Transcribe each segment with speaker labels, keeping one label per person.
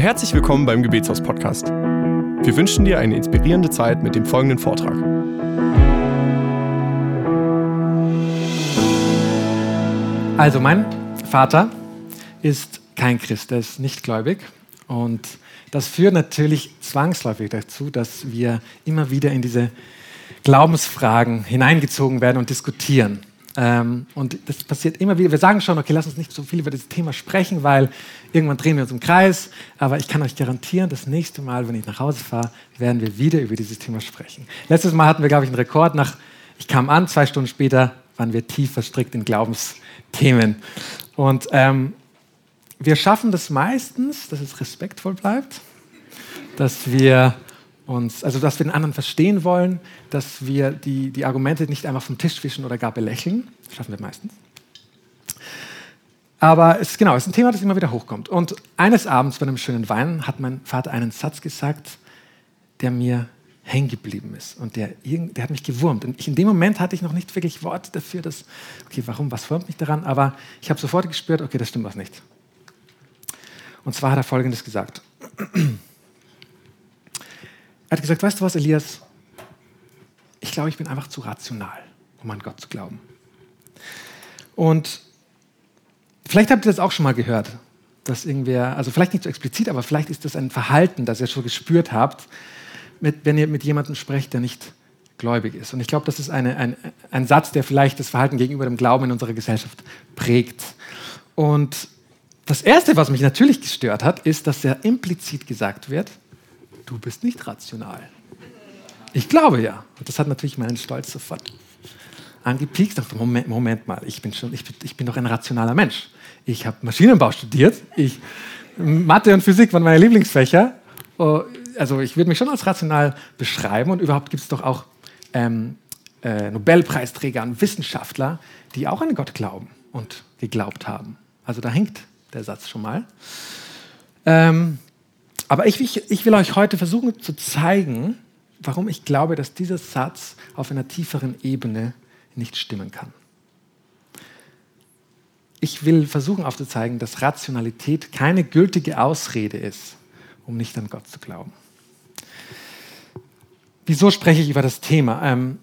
Speaker 1: und herzlich willkommen beim Gebetshaus Podcast. Wir wünschen dir eine inspirierende Zeit mit dem folgenden Vortrag.
Speaker 2: Also mein Vater ist kein Christ, er ist nicht gläubig und das führt natürlich zwangsläufig dazu, dass wir immer wieder in diese Glaubensfragen hineingezogen werden und diskutieren. Ähm, und das passiert immer wieder. Wir sagen schon, okay, lass uns nicht so viel über das Thema sprechen, weil irgendwann drehen wir uns im Kreis. Aber ich kann euch garantieren, das nächste Mal, wenn ich nach Hause fahre, werden wir wieder über dieses Thema sprechen. Letztes Mal hatten wir, glaube ich, einen Rekord. Nach, ich kam an, zwei Stunden später waren wir tief verstrickt in Glaubensthemen. Und ähm, wir schaffen das meistens, dass es respektvoll bleibt, dass wir uns, also dass wir den anderen verstehen wollen, dass wir die, die Argumente nicht einfach vom Tisch fischen oder gar belächeln. Das schaffen wir meistens. Aber es, genau, es ist ein Thema, das immer wieder hochkommt. Und eines Abends bei einem schönen Wein hat mein Vater einen Satz gesagt, der mir hängen geblieben ist. Und der, der hat mich gewurmt. Und ich, in dem Moment hatte ich noch nicht wirklich Worte dafür, dass, okay, warum, was wurmt mich daran? Aber ich habe sofort gespürt, okay, das stimmt was nicht. Und zwar hat er Folgendes gesagt. Er hat gesagt, weißt du was, Elias? Ich glaube, ich bin einfach zu rational, um an Gott zu glauben. Und vielleicht habt ihr das auch schon mal gehört, dass irgendwer, also vielleicht nicht so explizit, aber vielleicht ist das ein Verhalten, das ihr schon gespürt habt, mit, wenn ihr mit jemandem sprecht, der nicht gläubig ist. Und ich glaube, das ist eine, ein, ein Satz, der vielleicht das Verhalten gegenüber dem Glauben in unserer Gesellschaft prägt. Und das Erste, was mich natürlich gestört hat, ist, dass ja implizit gesagt wird, du bist nicht rational. Ich glaube ja. Und das hat natürlich meinen Stolz sofort angepiekt. Dachte, Moment, Moment mal, ich bin, schon, ich, bin, ich bin doch ein rationaler Mensch. Ich habe Maschinenbau studiert. Ich, Mathe und Physik waren meine Lieblingsfächer. Oh, also ich würde mich schon als rational beschreiben. Und überhaupt gibt es doch auch ähm, äh, Nobelpreisträger und Wissenschaftler, die auch an Gott glauben und geglaubt haben. Also da hängt der Satz schon mal. Ähm, aber ich, ich, ich will euch heute versuchen zu zeigen, warum ich glaube, dass dieser Satz auf einer tieferen Ebene nicht stimmen kann. Ich will versuchen aufzuzeigen, dass Rationalität keine gültige Ausrede ist, um nicht an Gott zu glauben. Wieso spreche ich über das Thema? Ähm,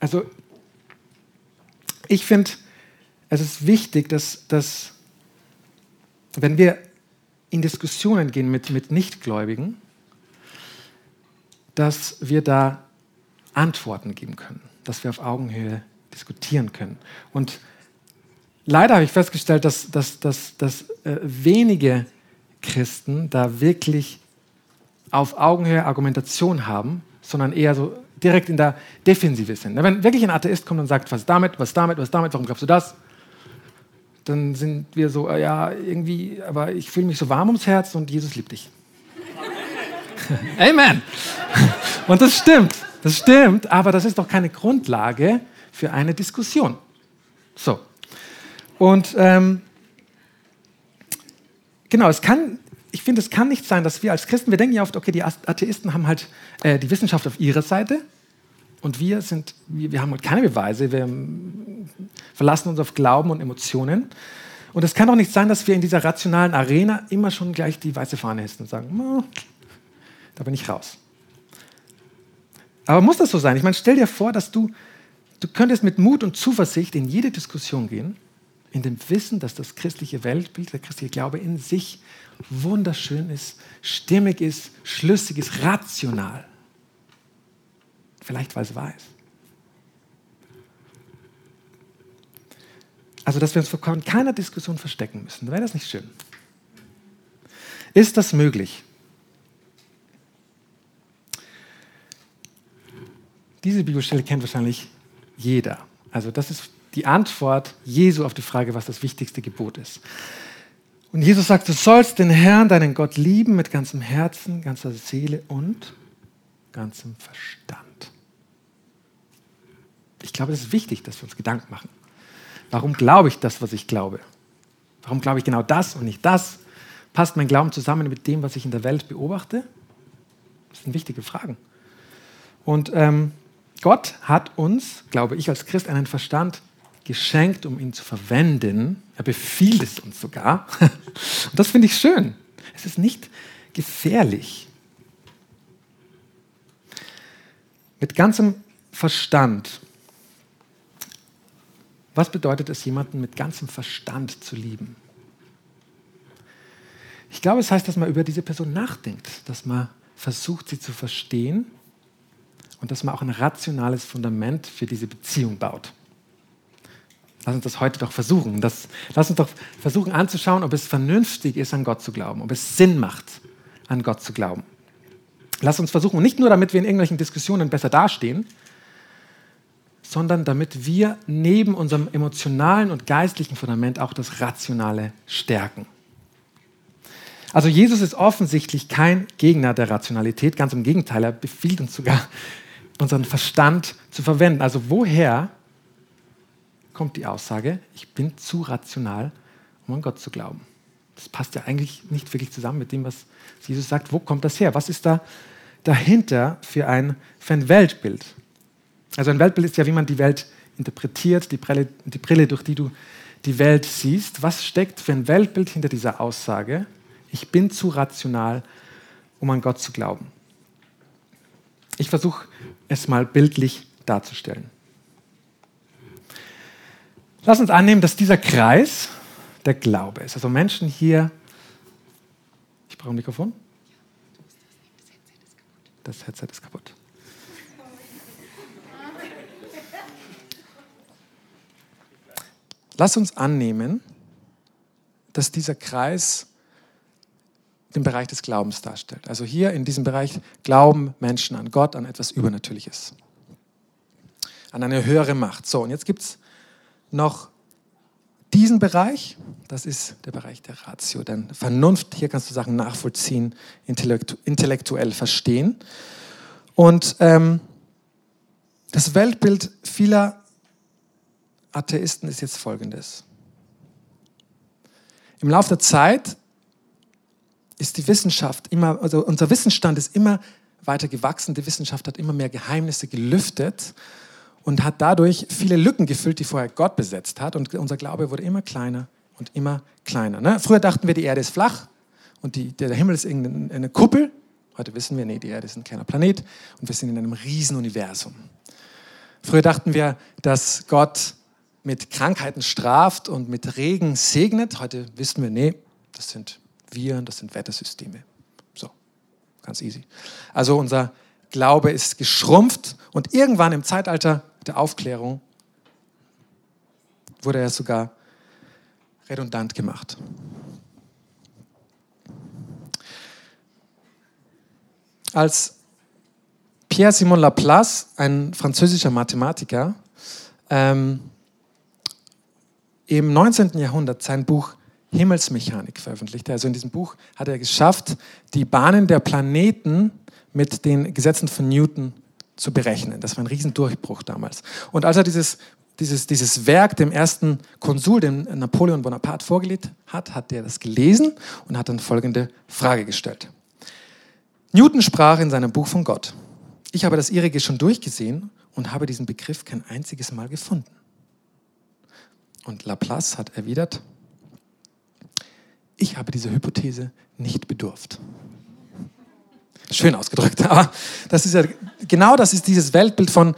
Speaker 2: also, ich finde, es ist wichtig, dass, dass wenn wir in Diskussionen gehen mit, mit Nichtgläubigen, dass wir da Antworten geben können, dass wir auf Augenhöhe diskutieren können. Und leider habe ich festgestellt, dass, dass, dass, dass äh, wenige Christen da wirklich auf Augenhöhe Argumentation haben, sondern eher so direkt in der Defensive sind. Wenn wirklich ein Atheist kommt und sagt, was damit, was damit, was damit, warum glaubst du das? Dann sind wir so, äh, ja, irgendwie, aber ich fühle mich so warm ums Herz und Jesus liebt dich. Amen. Und das stimmt, das stimmt, aber das ist doch keine Grundlage für eine Diskussion. So. Und ähm, genau, es kann, ich finde, es kann nicht sein, dass wir als Christen, wir denken ja oft, okay, die Atheisten haben halt äh, die Wissenschaft auf ihrer Seite und wir sind, wir, wir haben halt keine Beweise, wir verlassen uns auf Glauben und Emotionen. Und es kann doch nicht sein, dass wir in dieser rationalen Arena immer schon gleich die weiße Fahne hissen und sagen, da bin ich raus. Aber muss das so sein? Ich meine, stell dir vor, dass du, du könntest mit Mut und Zuversicht in jede Diskussion gehen, in dem Wissen, dass das christliche Weltbild, der christliche Glaube in sich wunderschön ist, stimmig ist, schlüssig ist, rational. Vielleicht, weil es wahr ist. Also, dass wir uns vor keiner Diskussion verstecken müssen. Wäre das nicht schön? Ist das möglich? Diese Bibelstelle kennt wahrscheinlich jeder. Also das ist die Antwort Jesu auf die Frage, was das wichtigste Gebot ist. Und Jesus sagt, du sollst den Herrn, deinen Gott lieben mit ganzem Herzen, ganzer Seele und ganzem Verstand. Ich glaube, es ist wichtig, dass wir uns Gedanken machen. Warum glaube ich das, was ich glaube? Warum glaube ich genau das und nicht das? Passt mein Glauben zusammen mit dem, was ich in der Welt beobachte? Das sind wichtige Fragen. Und ähm, Gott hat uns, glaube ich, als Christ einen Verstand geschenkt, um ihn zu verwenden. Er befiehlt es uns sogar. Und das finde ich schön. Es ist nicht gefährlich. Mit ganzem Verstand. Was bedeutet es, jemanden mit ganzem Verstand zu lieben? Ich glaube, es heißt, dass man über diese Person nachdenkt, dass man versucht, sie zu verstehen und dass man auch ein rationales Fundament für diese Beziehung baut. Lass uns das heute doch versuchen. Das, lass uns doch versuchen anzuschauen, ob es vernünftig ist, an Gott zu glauben, ob es Sinn macht, an Gott zu glauben. Lass uns versuchen, nicht nur damit wir in irgendwelchen Diskussionen besser dastehen, sondern damit wir neben unserem emotionalen und geistlichen Fundament auch das Rationale stärken. Also Jesus ist offensichtlich kein Gegner der Rationalität, ganz im Gegenteil, er befiehlt uns sogar, unseren Verstand zu verwenden. Also woher kommt die Aussage, ich bin zu rational, um an Gott zu glauben? Das passt ja eigentlich nicht wirklich zusammen mit dem, was Jesus sagt. Wo kommt das her? Was ist da dahinter für ein, für ein Weltbild? Also ein Weltbild ist ja, wie man die Welt interpretiert, die Brille, die Brille, durch die du die Welt siehst. Was steckt für ein Weltbild hinter dieser Aussage? Ich bin zu rational, um an Gott zu glauben. Ich versuche es mal bildlich darzustellen. Lass uns annehmen, dass dieser Kreis der Glaube ist. Also Menschen hier. Ich brauche ein Mikrofon. Das Headset ist kaputt. Lass uns annehmen, dass dieser Kreis den Bereich des Glaubens darstellt. Also hier in diesem Bereich glauben Menschen an Gott, an etwas Übernatürliches, an eine höhere Macht. So, und jetzt gibt es noch diesen Bereich, das ist der Bereich der Ratio, denn Vernunft, hier kannst du Sachen nachvollziehen, intellektu intellektuell verstehen. Und ähm, das Weltbild vieler Atheisten ist jetzt folgendes. Im Laufe der Zeit ist die Wissenschaft immer, also unser Wissensstand ist immer weiter gewachsen. Die Wissenschaft hat immer mehr Geheimnisse gelüftet und hat dadurch viele Lücken gefüllt, die vorher Gott besetzt hat. Und unser Glaube wurde immer kleiner und immer kleiner. Ne? Früher dachten wir, die Erde ist flach und die, der Himmel ist irgendeine Kuppel. Heute wissen wir, nee, die Erde ist ein kleiner Planet und wir sind in einem Riesenuniversum. Früher dachten wir, dass Gott mit Krankheiten straft und mit Regen segnet. Heute wissen wir, nee, das sind Viren, das sind Wettersysteme. So, ganz easy. Also unser Glaube ist geschrumpft und irgendwann im Zeitalter der Aufklärung wurde er sogar redundant gemacht. Als Pierre-Simon Laplace, ein französischer Mathematiker, ähm, im 19. Jahrhundert sein Buch Himmelsmechanik veröffentlicht. Also in diesem Buch hat er geschafft, die Bahnen der Planeten mit den Gesetzen von Newton zu berechnen. Das war ein Riesendurchbruch damals. Und als er dieses, dieses, dieses Werk dem ersten Konsul, dem Napoleon Bonaparte, vorgelegt hat, hat er das gelesen und hat dann folgende Frage gestellt. Newton sprach in seinem Buch von Gott. Ich habe das ihrige schon durchgesehen und habe diesen Begriff kein einziges Mal gefunden. Und Laplace hat erwidert, ich habe dieser Hypothese nicht bedurft. Schön ausgedrückt, aber das ist ja genau das ist dieses Weltbild von,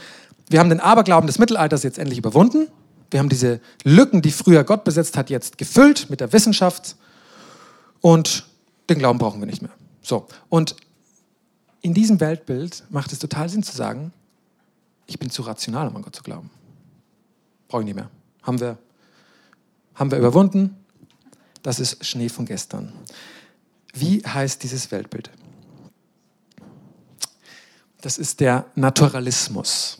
Speaker 2: wir haben den Aberglauben des Mittelalters jetzt endlich überwunden. Wir haben diese Lücken, die früher Gott besetzt hat, jetzt gefüllt mit der Wissenschaft und den Glauben brauchen wir nicht mehr. So, und in diesem Weltbild macht es total Sinn zu sagen, ich bin zu rational, um an Gott zu glauben. Brauche ich nicht mehr. Haben wir, haben wir überwunden, das ist Schnee von gestern. Wie heißt dieses Weltbild? Das ist der Naturalismus.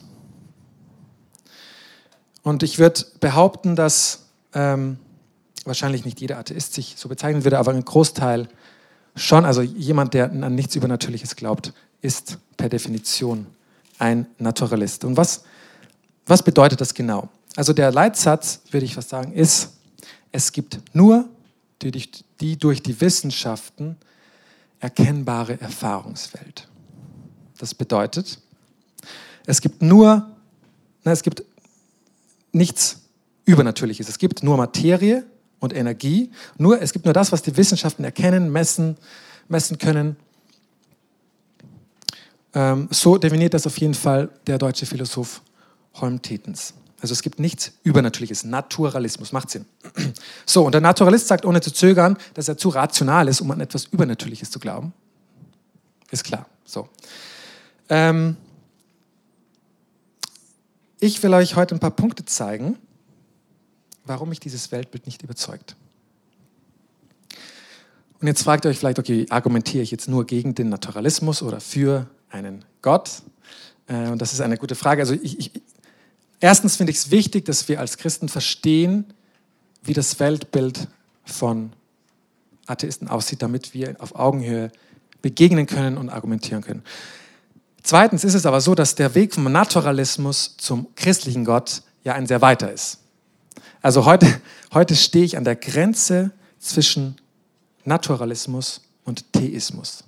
Speaker 2: Und ich würde behaupten, dass ähm, wahrscheinlich nicht jeder Atheist sich so bezeichnen würde, aber ein Großteil schon, also jemand, der an nichts Übernatürliches glaubt, ist per Definition ein Naturalist. Und was, was bedeutet das genau? Also der Leitsatz, würde ich fast sagen, ist, es gibt nur die durch die, durch die Wissenschaften erkennbare Erfahrungswelt. Das bedeutet, es gibt nur, na, es gibt nichts Übernatürliches. Es gibt nur Materie und Energie. Nur, es gibt nur das, was die Wissenschaften erkennen, messen, messen können. Ähm, so definiert das auf jeden Fall der deutsche Philosoph Holm-Tetens. Also es gibt nichts Übernatürliches. Naturalismus macht Sinn. So, und der Naturalist sagt ohne zu zögern, dass er zu rational ist, um an etwas Übernatürliches zu glauben. Ist klar. So. Ähm, ich will euch heute ein paar Punkte zeigen, warum mich dieses Weltbild nicht überzeugt. Und jetzt fragt ihr euch vielleicht, okay, argumentiere ich jetzt nur gegen den Naturalismus oder für einen Gott? Äh, und das ist eine gute Frage. Also ich, ich, erstens finde ich es wichtig, dass wir als Christen verstehen, wie das Weltbild von Atheisten aussieht, damit wir auf Augenhöhe begegnen können und argumentieren können. Zweitens ist es aber so, dass der Weg vom Naturalismus zum christlichen Gott ja ein sehr weiter ist. Also heute, heute stehe ich an der Grenze zwischen Naturalismus und Theismus.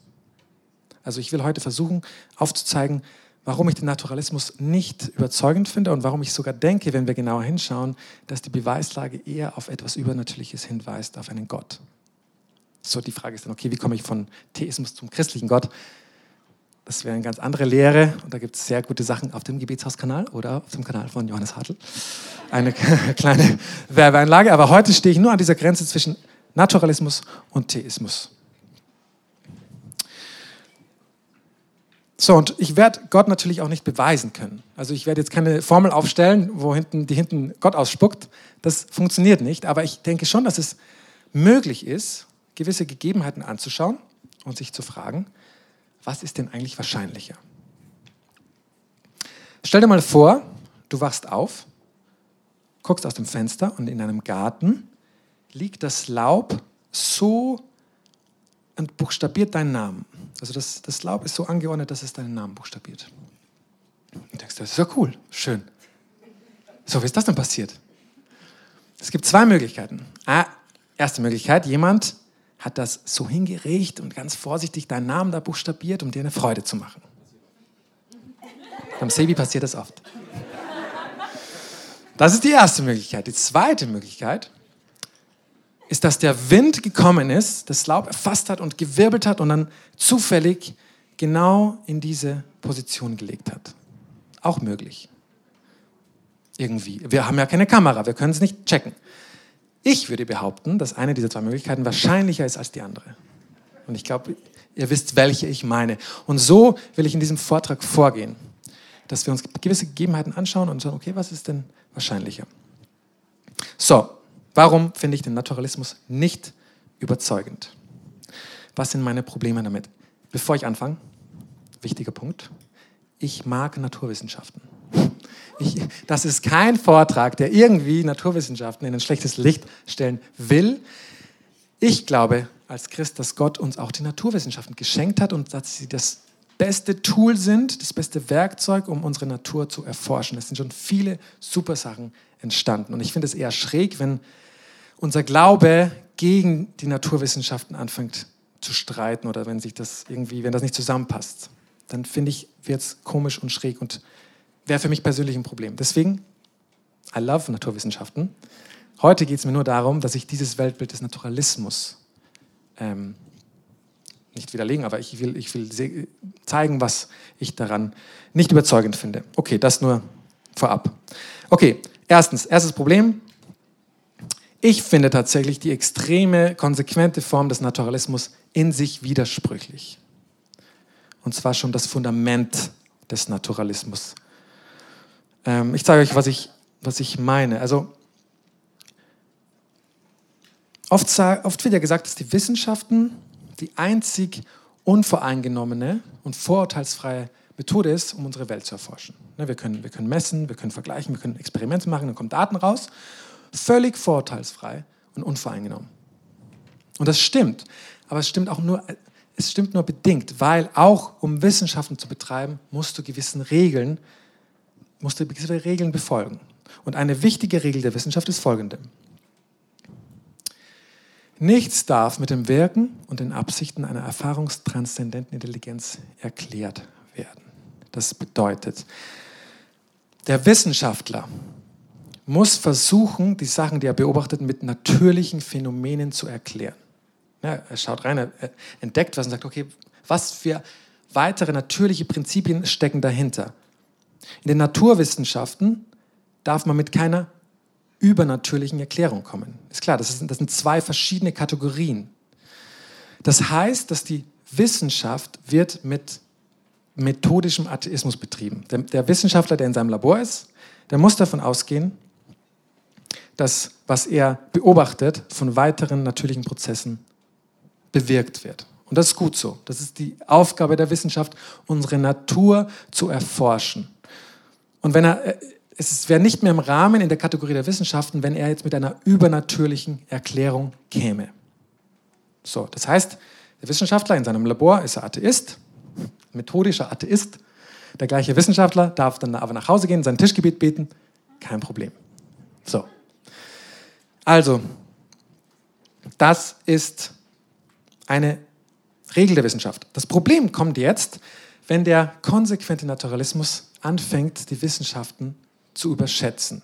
Speaker 2: Also ich will heute versuchen aufzuzeigen, warum ich den Naturalismus nicht überzeugend finde und warum ich sogar denke, wenn wir genauer hinschauen, dass die Beweislage eher auf etwas Übernatürliches hinweist, auf einen Gott. So, die Frage ist dann, okay, wie komme ich von Theismus zum christlichen Gott? Das wäre eine ganz andere Lehre und da gibt es sehr gute Sachen auf dem Gebetshauskanal oder auf dem Kanal von Johannes Hartl. Eine kleine Werbeeinlage, aber heute stehe ich nur an dieser Grenze zwischen Naturalismus und Theismus. So, und ich werde Gott natürlich auch nicht beweisen können. Also ich werde jetzt keine Formel aufstellen, wo hinten, die hinten Gott ausspuckt. Das funktioniert nicht. Aber ich denke schon, dass es möglich ist, gewisse Gegebenheiten anzuschauen und sich zu fragen, was ist denn eigentlich wahrscheinlicher? Stell dir mal vor, du wachst auf, guckst aus dem Fenster und in deinem Garten liegt das Laub so und buchstabiert deinen Namen. Also das, das Laub ist so angeordnet, dass es deinen Namen buchstabiert. Und denkst, das ist ja cool, schön. So, wie ist das denn passiert? Es gibt zwei Möglichkeiten. Ah, erste Möglichkeit, jemand hat das so hingeregt und ganz vorsichtig deinen Namen da buchstabiert, um dir eine Freude zu machen. Beim Sebi passiert das oft. Das ist die erste Möglichkeit. Die zweite Möglichkeit ist, dass der Wind gekommen ist, das Laub erfasst hat und gewirbelt hat und dann zufällig genau in diese Position gelegt hat. Auch möglich. Irgendwie. Wir haben ja keine Kamera, wir können es nicht checken. Ich würde behaupten, dass eine dieser zwei Möglichkeiten wahrscheinlicher ist als die andere. Und ich glaube, ihr wisst, welche ich meine. Und so will ich in diesem Vortrag vorgehen, dass wir uns gewisse Gegebenheiten anschauen und sagen, okay, was ist denn wahrscheinlicher? So, warum finde ich den Naturalismus nicht überzeugend? Was sind meine Probleme damit? Bevor ich anfange, wichtiger Punkt, ich mag Naturwissenschaften. Ich, das ist kein Vortrag, der irgendwie Naturwissenschaften in ein schlechtes Licht stellen will. Ich glaube als Christ, dass Gott uns auch die Naturwissenschaften geschenkt hat und dass sie das beste Tool sind, das beste Werkzeug, um unsere Natur zu erforschen. Es sind schon viele super Sachen entstanden. Und ich finde es eher schräg, wenn unser Glaube gegen die Naturwissenschaften anfängt zu streiten oder wenn sich das irgendwie, wenn das nicht zusammenpasst. Dann finde ich, wird es komisch und schräg und wäre für mich persönlich ein Problem. Deswegen, I love Naturwissenschaften. Heute geht es mir nur darum, dass ich dieses Weltbild des Naturalismus ähm, nicht widerlegen, aber ich will, ich will zeigen, was ich daran nicht überzeugend finde. Okay, das nur vorab. Okay, erstens, erstes Problem. Ich finde tatsächlich die extreme, konsequente Form des Naturalismus in sich widersprüchlich. Und zwar schon das Fundament des Naturalismus ähm, ich zeige euch, was ich, was ich meine. Also, oft, oft wird ja gesagt, dass die Wissenschaften die einzig unvoreingenommene und vorurteilsfreie Methode ist, um unsere Welt zu erforschen. Ne, wir können, wir können messen, wir können vergleichen, wir können Experimente machen, dann kommen Daten raus. Völlig vorurteilsfrei und unvoreingenommen. Und das stimmt. Aber es stimmt auch nur, es stimmt nur bedingt, weil auch um Wissenschaften zu betreiben, musst du gewissen Regeln musst du gewisse Regeln befolgen. Und eine wichtige Regel der Wissenschaft ist folgende. Nichts darf mit dem Wirken und den Absichten einer erfahrungstranszendenten Intelligenz erklärt werden. Das bedeutet, der Wissenschaftler muss versuchen, die Sachen, die er beobachtet, mit natürlichen Phänomenen zu erklären. Ja, er schaut rein, er entdeckt was und sagt, okay, was für weitere natürliche Prinzipien stecken dahinter. In den Naturwissenschaften darf man mit keiner übernatürlichen Erklärung kommen. Ist klar, das, ist, das sind zwei verschiedene Kategorien. Das heißt, dass die Wissenschaft wird mit methodischem Atheismus betrieben. Der, der Wissenschaftler, der in seinem Labor ist, der muss davon ausgehen, dass was er beobachtet von weiteren natürlichen Prozessen bewirkt wird. Und das ist gut so. Das ist die Aufgabe der Wissenschaft, unsere Natur zu erforschen. Und wenn er, äh, es wäre nicht mehr im Rahmen in der Kategorie der Wissenschaften, wenn er jetzt mit einer übernatürlichen Erklärung käme. So, das heißt, der Wissenschaftler in seinem Labor ist er Atheist, methodischer Atheist. Der gleiche Wissenschaftler darf dann aber nach Hause gehen, sein Tischgebet beten, kein Problem. So. Also, das ist eine Regel der Wissenschaft. Das Problem kommt jetzt, wenn der konsequente Naturalismus anfängt, die Wissenschaften zu überschätzen.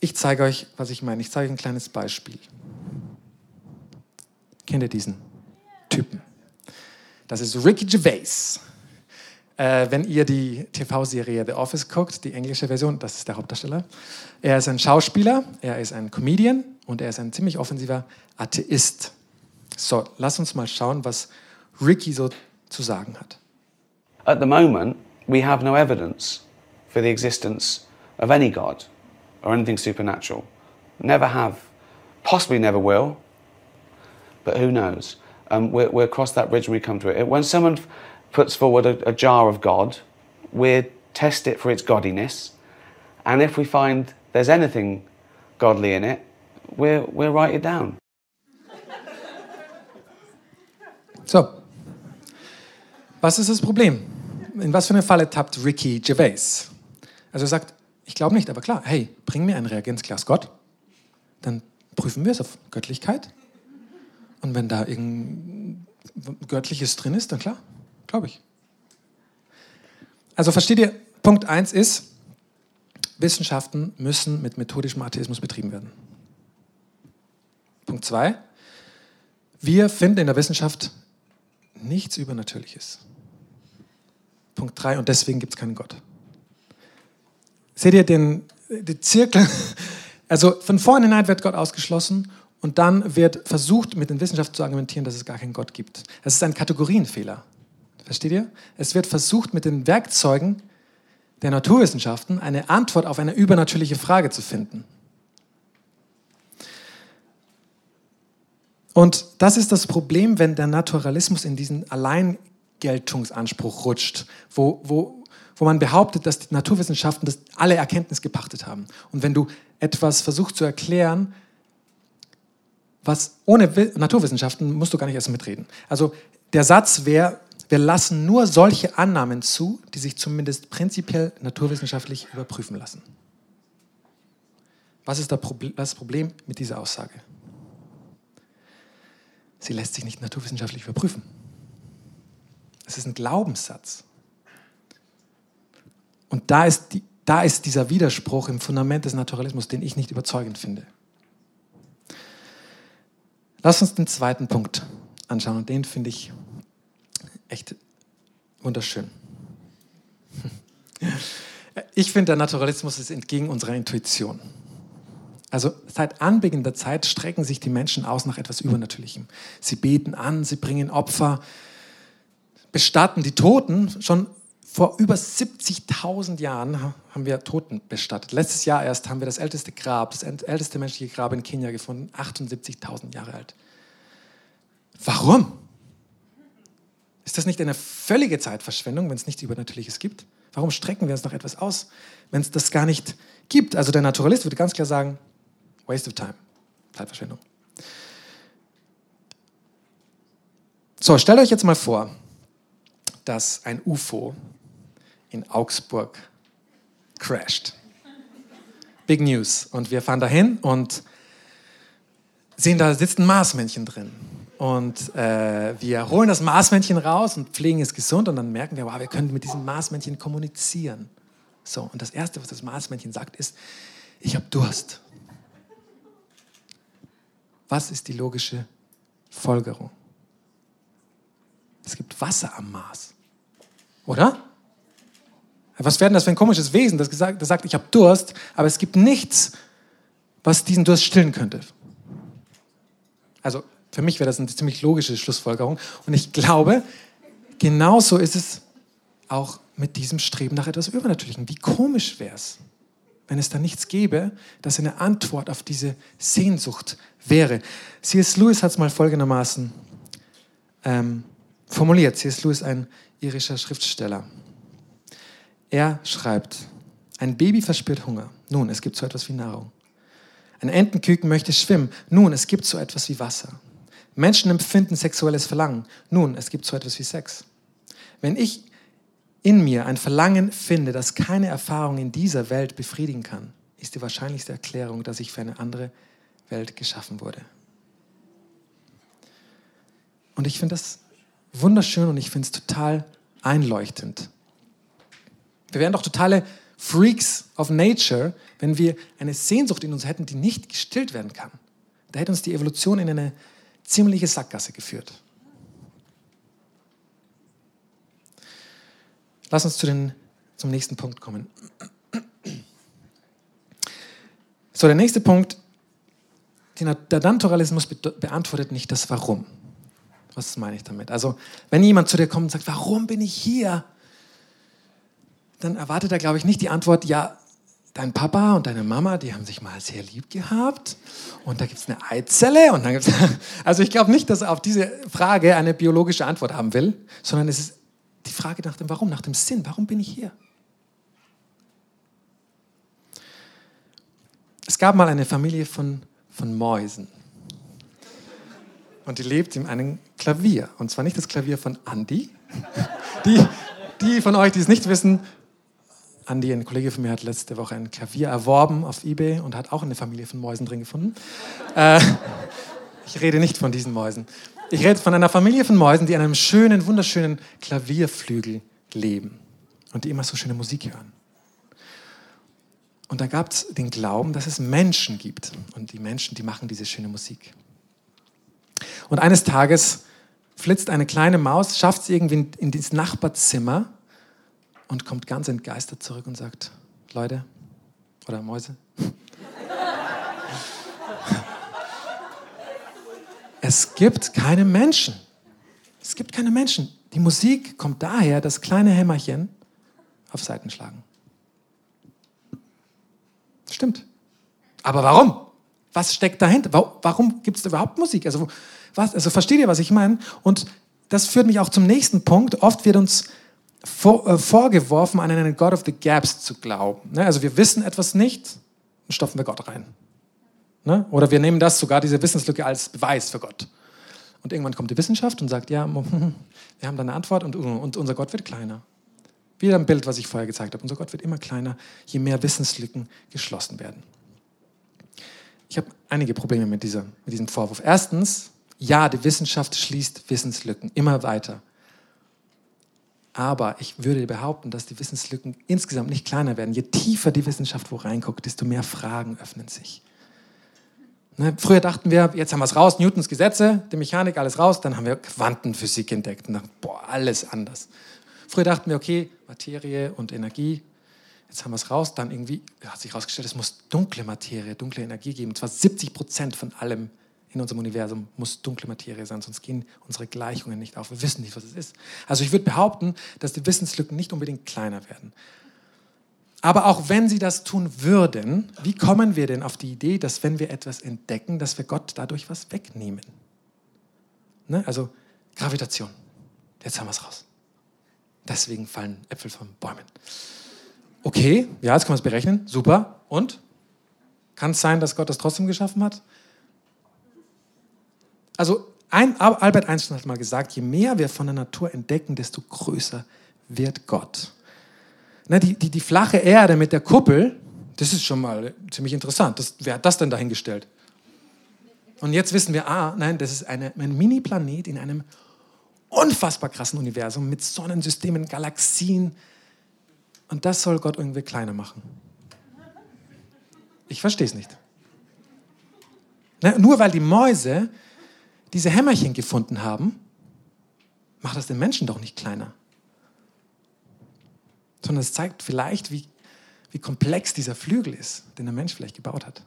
Speaker 2: Ich zeige euch, was ich meine. Ich zeige euch ein kleines Beispiel. Kennt ihr diesen Typen? Das ist Ricky Gervais. Äh, wenn ihr die TV-Serie The Office guckt, die englische Version, das ist der Hauptdarsteller. Er ist ein Schauspieler, er ist ein Comedian und er ist ein ziemlich offensiver Atheist. So, lass uns mal schauen, was Ricky so zu sagen hat.
Speaker 3: At the moment, we have no evidence for the existence of any God or anything supernatural. Never have, possibly never will, but who knows? Um, we'll, we'll cross that bridge when we come to it. When someone puts forward a, a jar of God, we test it for its godliness, and if we find there's anything godly in it, we'll, we'll write it down.
Speaker 2: So, was ist das Problem? In was für eine Falle tappt Ricky Gervais? Also er sagt, ich glaube nicht, aber klar, hey, bring mir ein Reagenzglas Gott, dann prüfen wir es auf Göttlichkeit. Und wenn da irgendein Göttliches drin ist, dann klar, Glaube ich. Also versteht ihr, Punkt 1 ist, Wissenschaften müssen mit methodischem Atheismus betrieben werden. Punkt 2, wir finden in der Wissenschaft nichts Übernatürliches. Punkt 3, und deswegen gibt es keinen Gott. Seht ihr den, den Zirkel? Also von vornherein wird Gott ausgeschlossen und dann wird versucht, mit den Wissenschaften zu argumentieren, dass es gar keinen Gott gibt. Das ist ein Kategorienfehler. Versteht ihr? Es wird versucht, mit den Werkzeugen der Naturwissenschaften eine Antwort auf eine übernatürliche Frage zu finden. Und das ist das Problem, wenn der Naturalismus in diesen Alleingeltungsanspruch rutscht, wo, wo, wo man behauptet, dass die Naturwissenschaften das alle Erkenntnis gepachtet haben. Und wenn du etwas versuchst zu erklären, was ohne Naturwissenschaften musst du gar nicht erst mitreden. Also der Satz wäre, wir lassen nur solche Annahmen zu, die sich zumindest prinzipiell naturwissenschaftlich überprüfen lassen. Was ist das Problem mit dieser Aussage? Sie lässt sich nicht naturwissenschaftlich überprüfen. Es ist ein Glaubenssatz. Und da ist, die, da ist dieser Widerspruch im Fundament des Naturalismus, den ich nicht überzeugend finde. Lass uns den zweiten Punkt anschauen und den finde ich echt wunderschön. Ich finde, der Naturalismus ist entgegen unserer Intuition. Also seit Anbeginn der Zeit strecken sich die Menschen aus nach etwas Übernatürlichem. Sie beten an, sie bringen Opfer, bestatten die Toten. Schon vor über 70.000 Jahren haben wir Toten bestattet. Letztes Jahr erst haben wir das älteste Grab, das älteste menschliche Grab in Kenia gefunden, 78.000 Jahre alt. Warum? Ist das nicht eine völlige Zeitverschwendung, wenn es nichts Übernatürliches gibt? Warum strecken wir uns noch etwas aus, wenn es das gar nicht gibt? Also der Naturalist würde ganz klar sagen, waste of time, Zeitverschwendung. So, stellt euch jetzt mal vor, dass ein UFO in Augsburg crasht. Big News. Und wir fahren dahin und sehen, da sitzt ein Marsmännchen drin. Und äh, wir holen das Marsmännchen raus und pflegen es gesund und dann merken wir, wow, wir können mit diesem Marsmännchen kommunizieren. So, und das Erste, was das Marsmännchen sagt, ist, ich habe Durst. Was ist die logische Folgerung? Es gibt Wasser am Mars. Oder? Was wäre denn das für ein komisches Wesen, das, gesagt, das sagt, ich habe Durst, aber es gibt nichts, was diesen Durst stillen könnte. Also für mich wäre das eine ziemlich logische Schlussfolgerung. Und ich glaube, genauso ist es auch mit diesem Streben nach etwas Übernatürlichem. Wie komisch wäre es, wenn es da nichts gäbe, das eine Antwort auf diese Sehnsucht wäre. C.S. Lewis hat es mal folgendermaßen ähm, formuliert. C.S. Lewis, ein irischer Schriftsteller. Er schreibt, ein Baby verspürt Hunger. Nun, es gibt so etwas wie Nahrung. Ein Entenküken möchte schwimmen. Nun, es gibt so etwas wie Wasser. Menschen empfinden sexuelles Verlangen. Nun, es gibt so etwas wie Sex. Wenn ich in mir ein Verlangen finde, das keine Erfahrung in dieser Welt befriedigen kann, ist die wahrscheinlichste Erklärung, dass ich für eine andere Welt geschaffen wurde. Und ich finde das wunderschön und ich finde es total einleuchtend. Wir wären doch totale Freaks of Nature, wenn wir eine Sehnsucht in uns hätten, die nicht gestillt werden kann. Da hätte uns die Evolution in eine ziemliche Sackgasse geführt. Lass uns zu den, zum nächsten Punkt kommen. So, der nächste Punkt, der Naturalismus beantwortet nicht das Warum. Was meine ich damit? Also, wenn jemand zu dir kommt und sagt, warum bin ich hier? Dann erwartet er, glaube ich, nicht die Antwort, ja, dein Papa und deine Mama, die haben sich mal sehr lieb gehabt und da gibt es eine Eizelle und dann gibt's also ich glaube nicht, dass er auf diese Frage eine biologische Antwort haben will, sondern es ist die Frage nach dem Warum, nach dem Sinn. Warum bin ich hier? Es gab mal eine Familie von, von Mäusen. Und die lebt in einem Klavier. Und zwar nicht das Klavier von Andy. Die, die von euch, die es nicht wissen, Andi, ein Kollege von mir, hat letzte Woche ein Klavier erworben auf Ebay und hat auch eine Familie von Mäusen drin gefunden. Äh, ich rede nicht von diesen Mäusen. Ich rede von einer Familie von Mäusen, die an einem schönen, wunderschönen Klavierflügel leben und die immer so schöne Musik hören. Und da gab es den Glauben, dass es Menschen gibt. Und die Menschen, die machen diese schöne Musik. Und eines Tages flitzt eine kleine Maus, schafft es irgendwie in, in Nachbarzimmer und kommt ganz entgeistert zurück und sagt, Leute oder Mäuse, es gibt keine Menschen. Es gibt keine Menschen. Die Musik kommt daher, dass kleine Hämmerchen auf Seiten schlagen. Stimmt. Aber warum? Was steckt dahinter? Warum gibt es überhaupt Musik? Also, was, also versteht ihr, was ich meine? Und das führt mich auch zum nächsten Punkt. Oft wird uns vorgeworfen, an einen God of the Gaps zu glauben. Ne? Also wir wissen etwas nicht, dann stopfen wir Gott rein. Ne? Oder wir nehmen das sogar, diese Wissenslücke, als Beweis für Gott. Und irgendwann kommt die Wissenschaft und sagt, ja, wir haben da eine Antwort und, und unser Gott wird kleiner. Wieder ein Bild, was ich vorher gezeigt habe. Unser Gott wird immer kleiner, je mehr Wissenslücken geschlossen werden. Ich habe einige Probleme mit, dieser, mit diesem Vorwurf. Erstens, ja, die Wissenschaft schließt Wissenslücken immer weiter. Aber ich würde behaupten, dass die Wissenslücken insgesamt nicht kleiner werden. Je tiefer die Wissenschaft wo reinguckt, desto mehr Fragen öffnen sich. Ne, früher dachten wir, jetzt haben wir es raus, Newtons Gesetze, die Mechanik, alles raus. Dann haben wir Quantenphysik entdeckt und dachten, boah, alles anders. Früher dachten wir, okay, Materie und Energie, jetzt haben wir es raus. Dann irgendwie hat sich herausgestellt, es muss dunkle Materie, dunkle Energie geben. Und zwar 70 Prozent von allem in unserem Universum muss dunkle Materie sein, sonst gehen unsere Gleichungen nicht auf. Wir wissen nicht, was es ist. Also ich würde behaupten, dass die Wissenslücken nicht unbedingt kleiner werden. Aber auch wenn sie das tun würden, wie kommen wir denn auf die Idee, dass wenn wir etwas entdecken, dass wir Gott dadurch was wegnehmen? Ne? Also Gravitation. Jetzt haben wir es raus. Deswegen fallen Äpfel von Bäumen. Okay, ja, jetzt kann man es berechnen. Super. Und? Kann es sein, dass Gott das trotzdem geschaffen hat? Also ein, Albert Einstein hat mal gesagt, je mehr wir von der Natur entdecken, desto größer wird Gott. Na, die, die, die flache Erde mit der Kuppel, das ist schon mal ziemlich interessant. Das, wer hat das denn dahingestellt? Und jetzt wissen wir, ah, nein, das ist eine, ein Mini-Planet in einem unfassbar krassen Universum mit Sonnensystemen, Galaxien. Und das soll Gott irgendwie kleiner machen. Ich verstehe es nicht. Ne? Nur weil die Mäuse diese Hämmerchen gefunden haben, macht das den Menschen doch nicht kleiner. Sondern es zeigt vielleicht, wie, wie komplex dieser Flügel ist, den der Mensch vielleicht gebaut hat.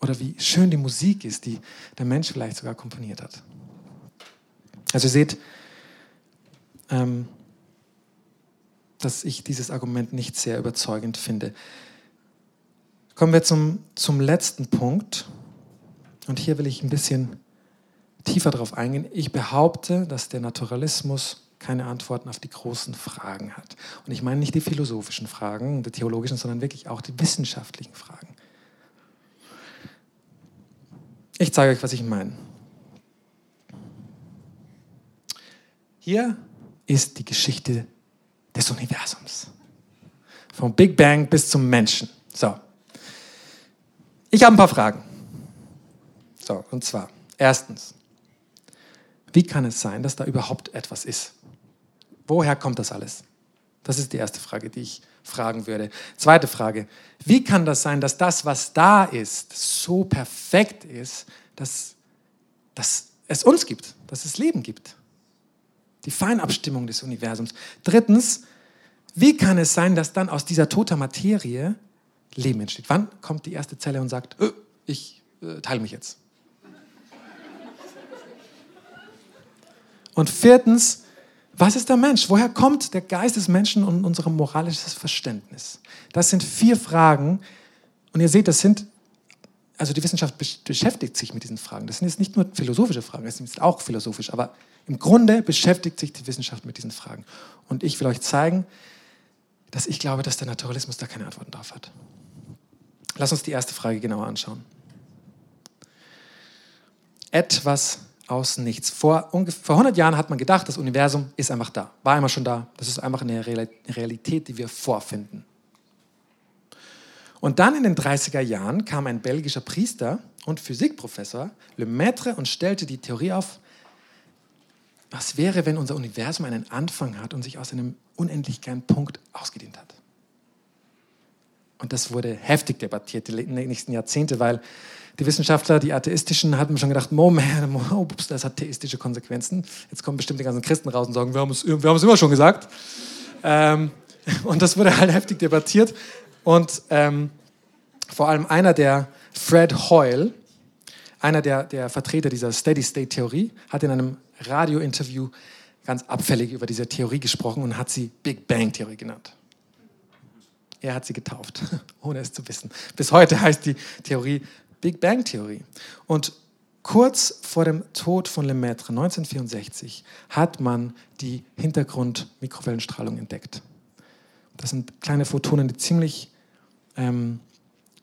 Speaker 2: Oder wie schön die Musik ist, die der Mensch vielleicht sogar komponiert hat. Also ihr seht, ähm, dass ich dieses Argument nicht sehr überzeugend finde. Kommen wir zum, zum letzten Punkt. Und hier will ich ein bisschen tiefer darauf eingehen. Ich behaupte, dass der Naturalismus keine Antworten auf die großen Fragen hat. Und ich meine nicht die philosophischen Fragen, die theologischen, sondern wirklich auch die wissenschaftlichen Fragen. Ich zeige euch, was ich meine. Hier ist die Geschichte des Universums. Vom Big Bang bis zum Menschen. So. Ich habe ein paar Fragen. So, und zwar, erstens, wie kann es sein, dass da überhaupt etwas ist? Woher kommt das alles? Das ist die erste Frage, die ich fragen würde. Zweite Frage, wie kann das sein, dass das, was da ist, so perfekt ist, dass, dass es uns gibt, dass es Leben gibt? Die Feinabstimmung des Universums. Drittens, wie kann es sein, dass dann aus dieser toter Materie Leben entsteht? Wann kommt die erste Zelle und sagt, öh, ich äh, teile mich jetzt? Und viertens, was ist der Mensch? Woher kommt der Geist des Menschen und unser moralisches Verständnis? Das sind vier Fragen. Und ihr seht, das sind, also die Wissenschaft beschäftigt sich mit diesen Fragen. Das sind jetzt nicht nur philosophische Fragen, das sind auch philosophisch, aber im Grunde beschäftigt sich die Wissenschaft mit diesen Fragen. Und ich will euch zeigen, dass ich glaube, dass der Naturalismus da keine Antworten drauf hat. Lass uns die erste Frage genauer anschauen. Etwas aus nichts. Vor, vor 100 Jahren hat man gedacht, das Universum ist einfach da, war immer schon da. Das ist einfach eine Realität, die wir vorfinden. Und dann in den 30er Jahren kam ein belgischer Priester und Physikprofessor, Lemaitre, und stellte die Theorie auf, was wäre, wenn unser Universum einen Anfang hat und sich aus einem unendlich kleinen Punkt ausgedehnt hat. Und das wurde heftig debattiert die nächsten Jahrzehnte, weil die Wissenschaftler, die atheistischen, hatten schon gedacht, Moment, oh, das hat theistische Konsequenzen. Jetzt kommen bestimmt die ganzen Christen raus und sagen, wir haben es, wir haben es immer schon gesagt. Ähm, und das wurde halt heftig debattiert. Und ähm, vor allem einer der, Fred Hoyle, einer der, der Vertreter dieser Steady-State-Theorie, hat in einem Radiointerview ganz abfällig über diese Theorie gesprochen und hat sie Big Bang-Theorie genannt. Er hat sie getauft, ohne es zu wissen. Bis heute heißt die Theorie Big Bang Theorie. Und kurz vor dem Tod von Lemaitre 1964 hat man die Hintergrund-Mikrowellenstrahlung entdeckt. Das sind kleine Photonen, die ziemlich, ähm,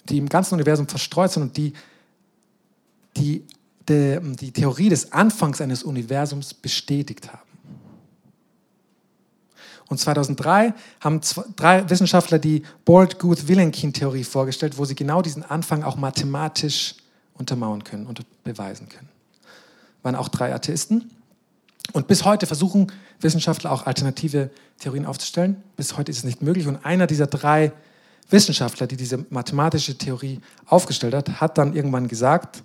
Speaker 2: die im ganzen Universum verstreut sind und die, die, die, die Theorie des Anfangs eines Universums bestätigt haben. Und 2003 haben zwei, drei Wissenschaftler die Bolt-Guth-Vilenkin-Theorie vorgestellt, wo sie genau diesen Anfang auch mathematisch untermauern können und beweisen können. Waren auch drei Atheisten. Und bis heute versuchen Wissenschaftler auch alternative Theorien aufzustellen. Bis heute ist es nicht möglich. Und einer dieser drei Wissenschaftler, die diese mathematische Theorie aufgestellt hat, hat dann irgendwann gesagt,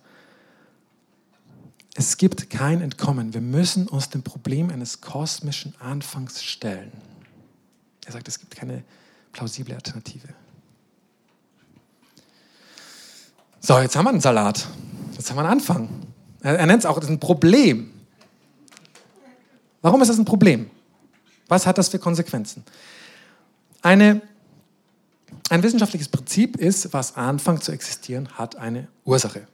Speaker 2: es gibt kein Entkommen. Wir müssen uns dem Problem eines kosmischen Anfangs stellen. Er sagt, es gibt keine plausible Alternative. So, jetzt haben wir einen Salat. Jetzt haben wir einen Anfang. Er, nennt es auch, ein Problem. Warum ist das ein Problem? Was hat das für Konsequenzen? Eine, ein wissenschaftliches Prinzip ist, was anfängt zu existieren, hat eine Ursache.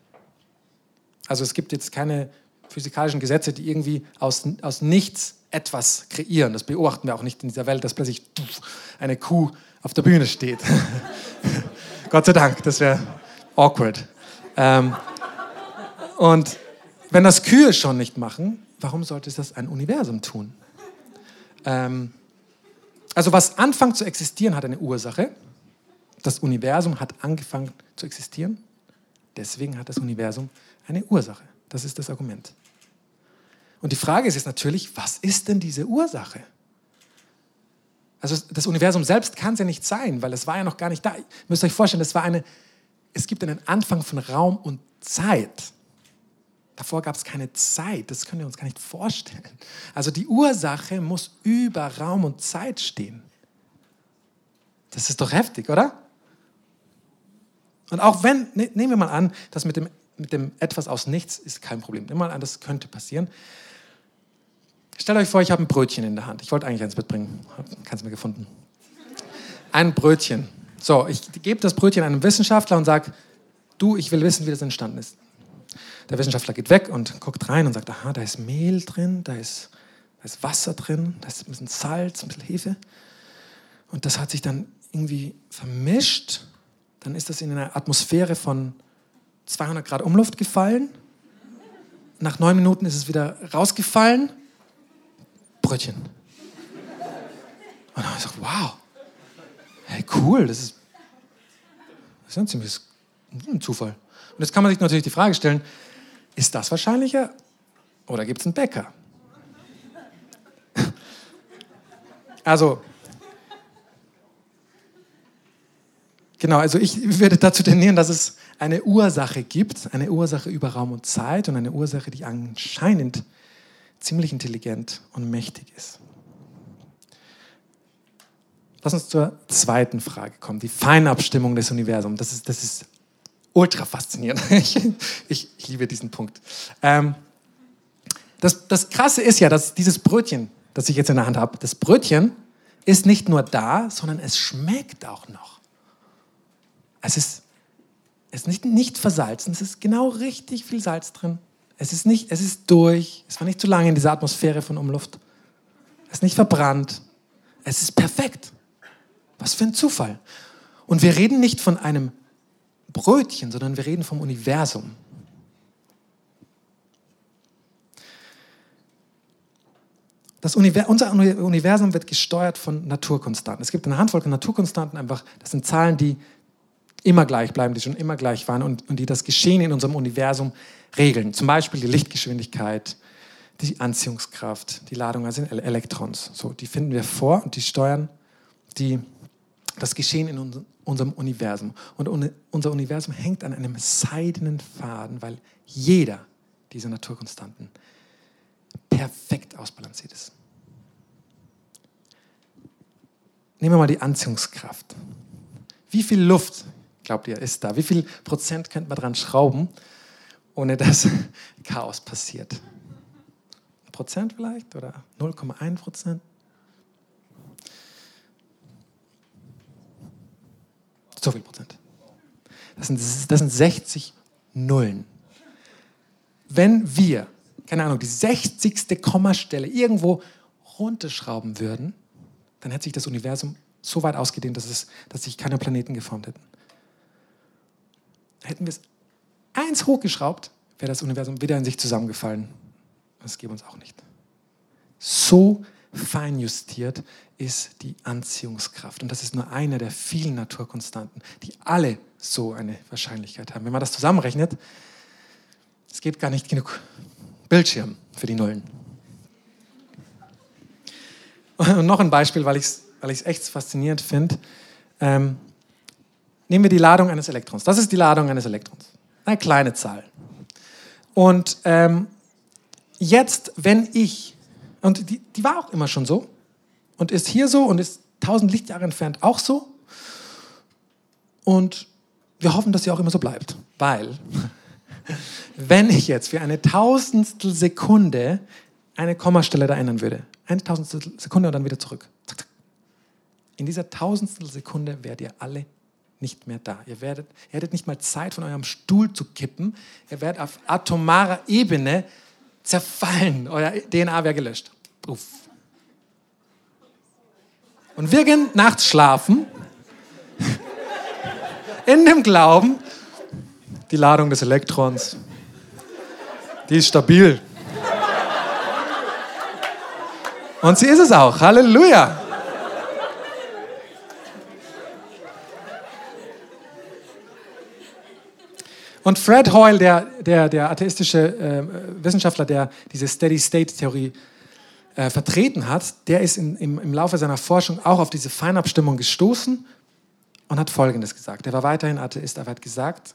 Speaker 2: Also es gibt jetzt keine physikalischen Gesetze, die irgendwie aus, aus nichts etwas kreieren. Das beobachten wir auch nicht in dieser Welt, dass plötzlich eine Kuh auf der Bühne steht. Gott sei Dank, das wäre awkward. Ähm, und wenn das Kühe schon nicht machen, warum sollte es das ein Universum tun? Ähm, also was anfängt zu existieren, hat eine Ursache. Das Universum hat angefangen zu existieren. Deswegen hat das Universum eine Ursache. Das ist das Argument. Und die Frage ist jetzt natürlich, was ist denn diese Ursache? Also das Universum selbst kann es ja nicht sein, weil es war ja noch gar nicht da. Ihr müsst euch vorstellen, das war eine, es gibt einen Anfang von Raum und Zeit. Davor gab es keine Zeit, das können wir uns gar nicht vorstellen. Also die Ursache muss über Raum und Zeit stehen. Das ist doch heftig, oder? Und auch wenn, ne, nehmen wir mal an, dass mit dem, mit dem etwas aus nichts ist kein Problem. Mal an, das könnte passieren. Stellt euch vor, ich habe ein Brötchen in der Hand. Ich wollte eigentlich eins mitbringen, habe keins mehr gefunden. Ein Brötchen. So, ich gebe das Brötchen einem Wissenschaftler und sage, du, ich will wissen, wie das entstanden ist. Der Wissenschaftler geht weg und guckt rein und sagt, aha, da ist Mehl drin, da ist, da ist Wasser drin, da ist ein bisschen Salz, ein bisschen Hefe. Und das hat sich dann irgendwie vermischt. Dann ist das in eine Atmosphäre von 200 Grad Umluft gefallen. Nach neun Minuten ist es wieder rausgefallen. Brötchen. Und dann habe ich gesagt, wow, hey, cool, das ist, das ist ein ziemliches Zufall. Und jetzt kann man sich natürlich die Frage stellen, ist das wahrscheinlicher oder gibt es einen Bäcker? Also, genau, also ich würde dazu tendieren, dass es eine Ursache gibt, eine Ursache über Raum und Zeit und eine Ursache, die anscheinend ziemlich intelligent und mächtig ist. Lass uns zur zweiten Frage kommen, die Feinabstimmung des Universums. Das ist, das ist ultra faszinierend. Ich, ich, ich liebe diesen Punkt. Ähm, das, das Krasse ist ja, dass dieses Brötchen, das ich jetzt in der Hand habe, das Brötchen ist nicht nur da, sondern es schmeckt auch noch. Es ist, es ist nicht, nicht versalzen, es ist genau richtig viel Salz drin. Es ist, nicht, es ist durch, es war nicht zu lange in dieser Atmosphäre von Umluft. Es ist nicht verbrannt. Es ist perfekt. Was für ein Zufall. Und wir reden nicht von einem Brötchen, sondern wir reden vom Universum. Das Univers unser Universum wird gesteuert von Naturkonstanten. Es gibt eine Handvoll von Naturkonstanten, einfach, das sind Zahlen, die immer gleich bleiben, die schon immer gleich waren und, und die das Geschehen in unserem Universum regeln. Zum Beispiel die Lichtgeschwindigkeit, die Anziehungskraft, die Ladung also Elektrons. So, die finden wir vor und die steuern die, das Geschehen in unserem Universum. Und unser Universum hängt an einem seidenen Faden, weil jeder dieser Naturkonstanten perfekt ausbalanciert ist. Nehmen wir mal die Anziehungskraft. Wie viel Luft, glaubt ihr, ist da? Wie viel Prozent könnte man dran schrauben, ohne dass Chaos passiert? Ein Prozent vielleicht oder 0,1 Prozent? So viel Prozent. Das sind, das sind 60 Nullen. Wenn wir, keine Ahnung, die 60. Kommastelle irgendwo runterschrauben würden, dann hätte sich das Universum so weit ausgedehnt, dass, es, dass sich keine Planeten geformt hätten. Hätten wir es eins hochgeschraubt, wäre das Universum wieder in sich zusammengefallen. Das gäbe uns auch nicht. So feinjustiert ist die Anziehungskraft. Und das ist nur eine der vielen Naturkonstanten, die alle so eine Wahrscheinlichkeit haben. Wenn man das zusammenrechnet, es gibt gar nicht genug Bildschirm für die Nullen. Und noch ein Beispiel, weil ich es weil echt faszinierend finde. Ähm, nehmen wir die Ladung eines Elektrons. Das ist die Ladung eines Elektrons. Eine kleine Zahl. Und ähm, jetzt, wenn ich, und die, die war auch immer schon so, und ist hier so und ist tausend Lichtjahre entfernt auch so. Und wir hoffen, dass sie auch immer so bleibt. Weil, wenn ich jetzt für eine tausendstel Sekunde eine Kommastelle da ändern würde, eine tausendstel Sekunde und dann wieder zurück. In dieser tausendstel Sekunde wärt ihr alle nicht mehr da. Ihr, werdet, ihr hättet nicht mal Zeit, von eurem Stuhl zu kippen. Ihr werdet auf atomarer Ebene zerfallen. Euer DNA wäre gelöscht. Uff. Und wir gehen nachts schlafen, in dem Glauben, die Ladung des Elektrons, die ist stabil. Und sie ist es auch. Halleluja. Und Fred Hoyle, der, der, der atheistische äh, Wissenschaftler, der diese Steady-State-Theorie äh, vertreten hat, der ist in, im, im Laufe seiner Forschung auch auf diese Feinabstimmung gestoßen und hat Folgendes gesagt. Er war weiterhin Atheist, aber er hat gesagt,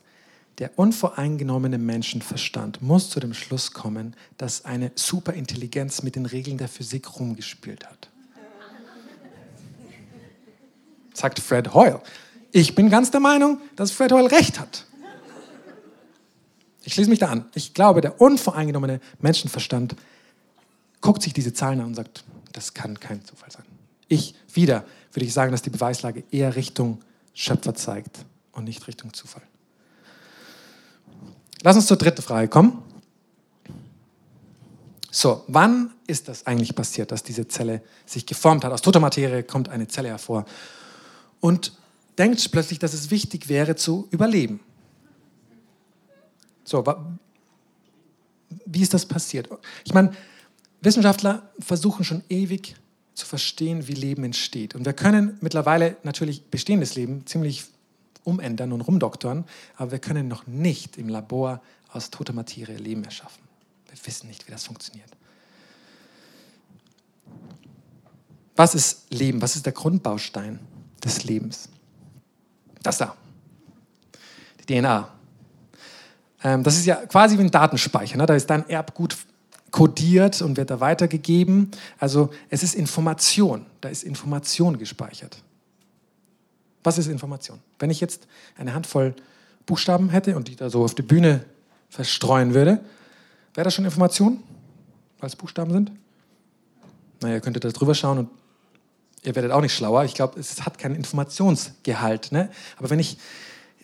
Speaker 2: der unvoreingenommene Menschenverstand muss zu dem Schluss kommen, dass eine Superintelligenz mit den Regeln der Physik rumgespielt hat. Sagt Fred Hoyle. Ich bin ganz der Meinung, dass Fred Hoyle recht hat. Ich schließe mich da an. Ich glaube, der unvoreingenommene Menschenverstand guckt sich diese Zahlen an und sagt, das kann kein Zufall sein. Ich wieder würde ich sagen, dass die Beweislage eher Richtung Schöpfer zeigt und nicht Richtung Zufall. Lass uns zur dritten Frage kommen. So, wann ist das eigentlich passiert, dass diese Zelle sich geformt hat? Aus toter Materie kommt eine Zelle hervor und denkt plötzlich, dass es wichtig wäre zu überleben. So, wie ist das passiert? Ich meine, Wissenschaftler versuchen schon ewig zu verstehen, wie Leben entsteht. Und wir können mittlerweile natürlich bestehendes Leben ziemlich umändern und rumdoktern, aber wir können noch nicht im Labor aus toter Materie Leben erschaffen. Wir wissen nicht, wie das funktioniert. Was ist Leben? Was ist der Grundbaustein des Lebens? Das da. Die DNA. Ähm, das ist ja quasi wie ein Datenspeicher. Ne? Da ist dein Erbgut kodiert und wird da weitergegeben. Also es ist Information. Da ist Information gespeichert. Was ist Information? Wenn ich jetzt eine Handvoll Buchstaben hätte und die da so auf die Bühne verstreuen würde, wäre das schon Information, weil es Buchstaben sind? Naja, ihr könntet da drüber schauen und ihr werdet auch nicht schlauer. Ich glaube, es hat keinen Informationsgehalt. Ne? Aber wenn ich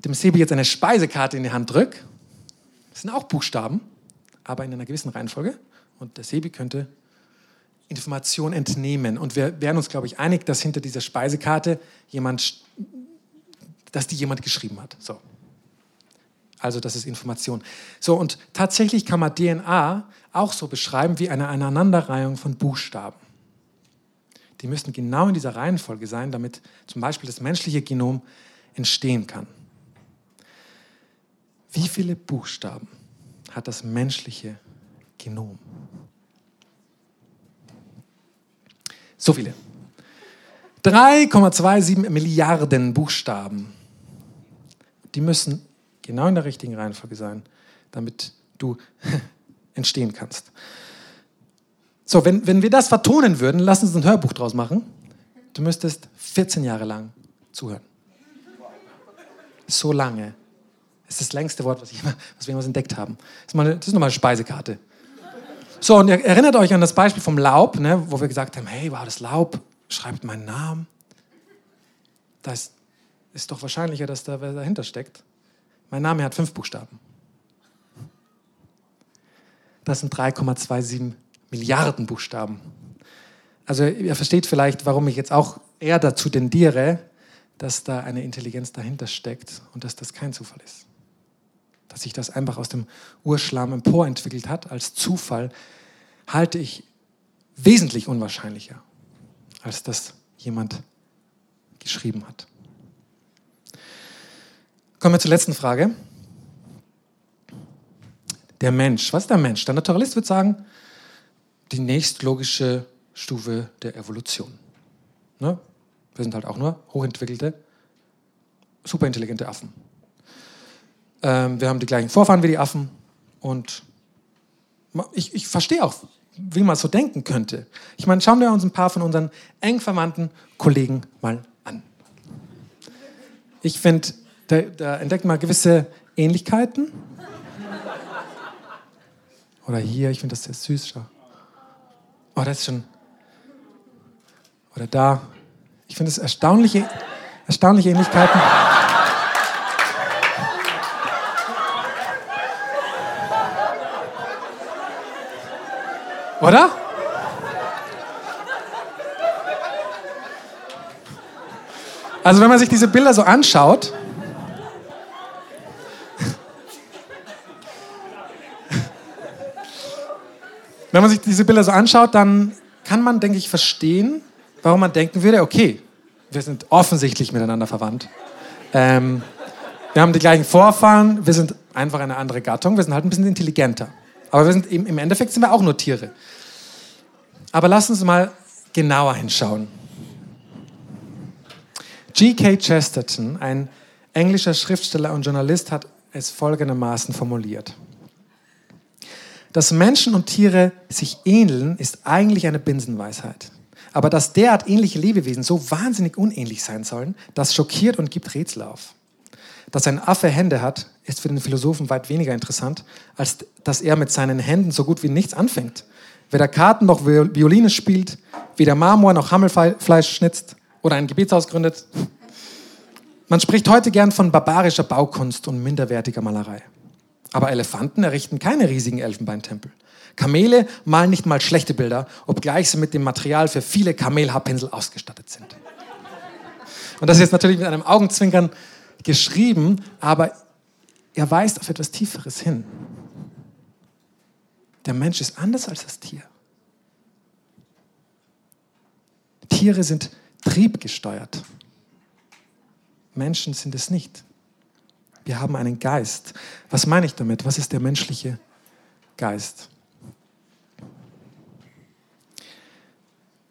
Speaker 2: dem Sebi jetzt eine Speisekarte in die Hand drücke, das sind auch Buchstaben, aber in einer gewissen Reihenfolge. Und der Sebi könnte Information entnehmen. Und wir wären uns, glaube ich, einig, dass hinter dieser Speisekarte jemand, dass die jemand geschrieben hat. So. Also das ist Information. So, und tatsächlich kann man DNA auch so beschreiben wie eine Aneinanderreihung von Buchstaben. Die müssen genau in dieser Reihenfolge sein, damit zum Beispiel das menschliche Genom entstehen kann. Wie viele Buchstaben hat das menschliche Genom? So viele. 3,27 Milliarden Buchstaben. Die müssen genau in der richtigen Reihenfolge sein, damit du entstehen kannst. So, wenn, wenn wir das vertonen würden, lass uns ein Hörbuch draus machen. Du müsstest 14 Jahre lang zuhören. So lange. Das ist das längste Wort, was, ich, was wir jemals entdeckt haben. Das ist, eine, das ist nochmal eine Speisekarte. So, und ihr erinnert euch an das Beispiel vom Laub, ne, wo wir gesagt haben, hey, wow, das Laub schreibt meinen Namen. Da ist, ist doch wahrscheinlicher, dass da wer dahinter steckt. Mein Name hat fünf Buchstaben. Das sind 3,27 Milliarden Buchstaben. Also ihr versteht vielleicht, warum ich jetzt auch eher dazu tendiere, dass da eine Intelligenz dahinter steckt und dass das kein Zufall ist. Dass sich das einfach aus dem Urschlamm emporentwickelt hat als Zufall, halte ich wesentlich unwahrscheinlicher, als dass jemand geschrieben hat. Kommen wir zur letzten Frage. Der Mensch. Was ist der Mensch? Der Naturalist würde sagen, die nächstlogische Stufe der Evolution. Ne? Wir sind halt auch nur hochentwickelte, superintelligente Affen. Ähm, wir haben die gleichen Vorfahren wie die Affen und ich, ich verstehe auch, wie man so denken könnte. Ich meine, schauen wir uns ein paar von unseren eng verwandten Kollegen mal an. Ich finde, da, da entdeckt man gewisse Ähnlichkeiten. Oder hier, ich finde das sehr süß. Schau. Oh, das ist schon. Oder da. Ich finde es erstaunliche, erstaunliche Ähnlichkeiten. Oder? Also wenn man sich diese Bilder so anschaut, wenn man sich diese Bilder so anschaut, dann kann man, denke ich, verstehen, warum man denken würde, okay, wir sind offensichtlich miteinander verwandt. Ähm, wir haben die gleichen Vorfahren, wir sind einfach eine andere Gattung, wir sind halt ein bisschen intelligenter. Aber sind im Endeffekt sind wir auch nur Tiere. Aber lass uns mal genauer hinschauen. G.K. Chesterton, ein englischer Schriftsteller und Journalist, hat es folgendermaßen formuliert. Dass Menschen und Tiere sich ähneln, ist eigentlich eine Binsenweisheit. Aber dass derart ähnliche Lebewesen so wahnsinnig unähnlich sein sollen, das schockiert und gibt Rätsel auf. Dass ein Affe Hände hat, ist für den Philosophen weit weniger interessant, als dass er mit seinen Händen so gut wie nichts anfängt. Weder Karten noch Violine spielt, weder Marmor noch Hammelfleisch schnitzt oder ein Gebetshaus gründet. Man spricht heute gern von barbarischer Baukunst und minderwertiger Malerei. Aber Elefanten errichten keine riesigen Elfenbeintempel. Kamele malen nicht mal schlechte Bilder, obgleich sie mit dem Material für viele Kamelhaarpinsel ausgestattet sind. Und das ist jetzt natürlich mit einem Augenzwinkern geschrieben, aber er weist auf etwas Tieferes hin. Der Mensch ist anders als das Tier. Tiere sind triebgesteuert. Menschen sind es nicht. Wir haben einen Geist. Was meine ich damit? Was ist der menschliche Geist?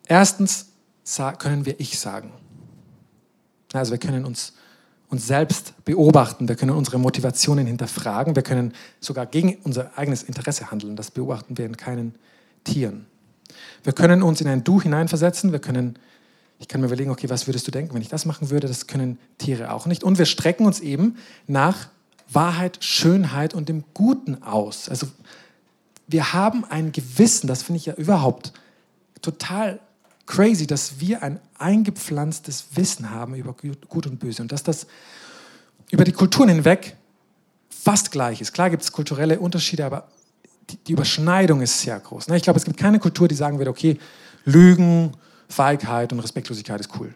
Speaker 2: Erstens können wir Ich sagen. Also wir können uns, uns selbst beobachten, wir können unsere Motivationen hinterfragen, wir können sogar gegen unser eigenes Interesse handeln. Das beobachten wir in keinen Tieren. Wir können uns in ein Du hineinversetzen, wir können, ich kann mir überlegen, okay, was würdest du denken, wenn ich das machen würde? Das können Tiere auch nicht. Und wir strecken uns eben nach Wahrheit, Schönheit und dem Guten aus. Also wir haben ein Gewissen, das finde ich ja überhaupt total crazy, dass wir ein eingepflanztes Wissen haben über Gut und Böse und dass das über die Kulturen hinweg fast gleich ist. Klar gibt es kulturelle Unterschiede, aber die, Überschneidung ist sehr groß. Ne? Ich glaube, es gibt keine Kultur, die sagen würde, okay, Lügen, Feigheit und Respektlosigkeit ist cool.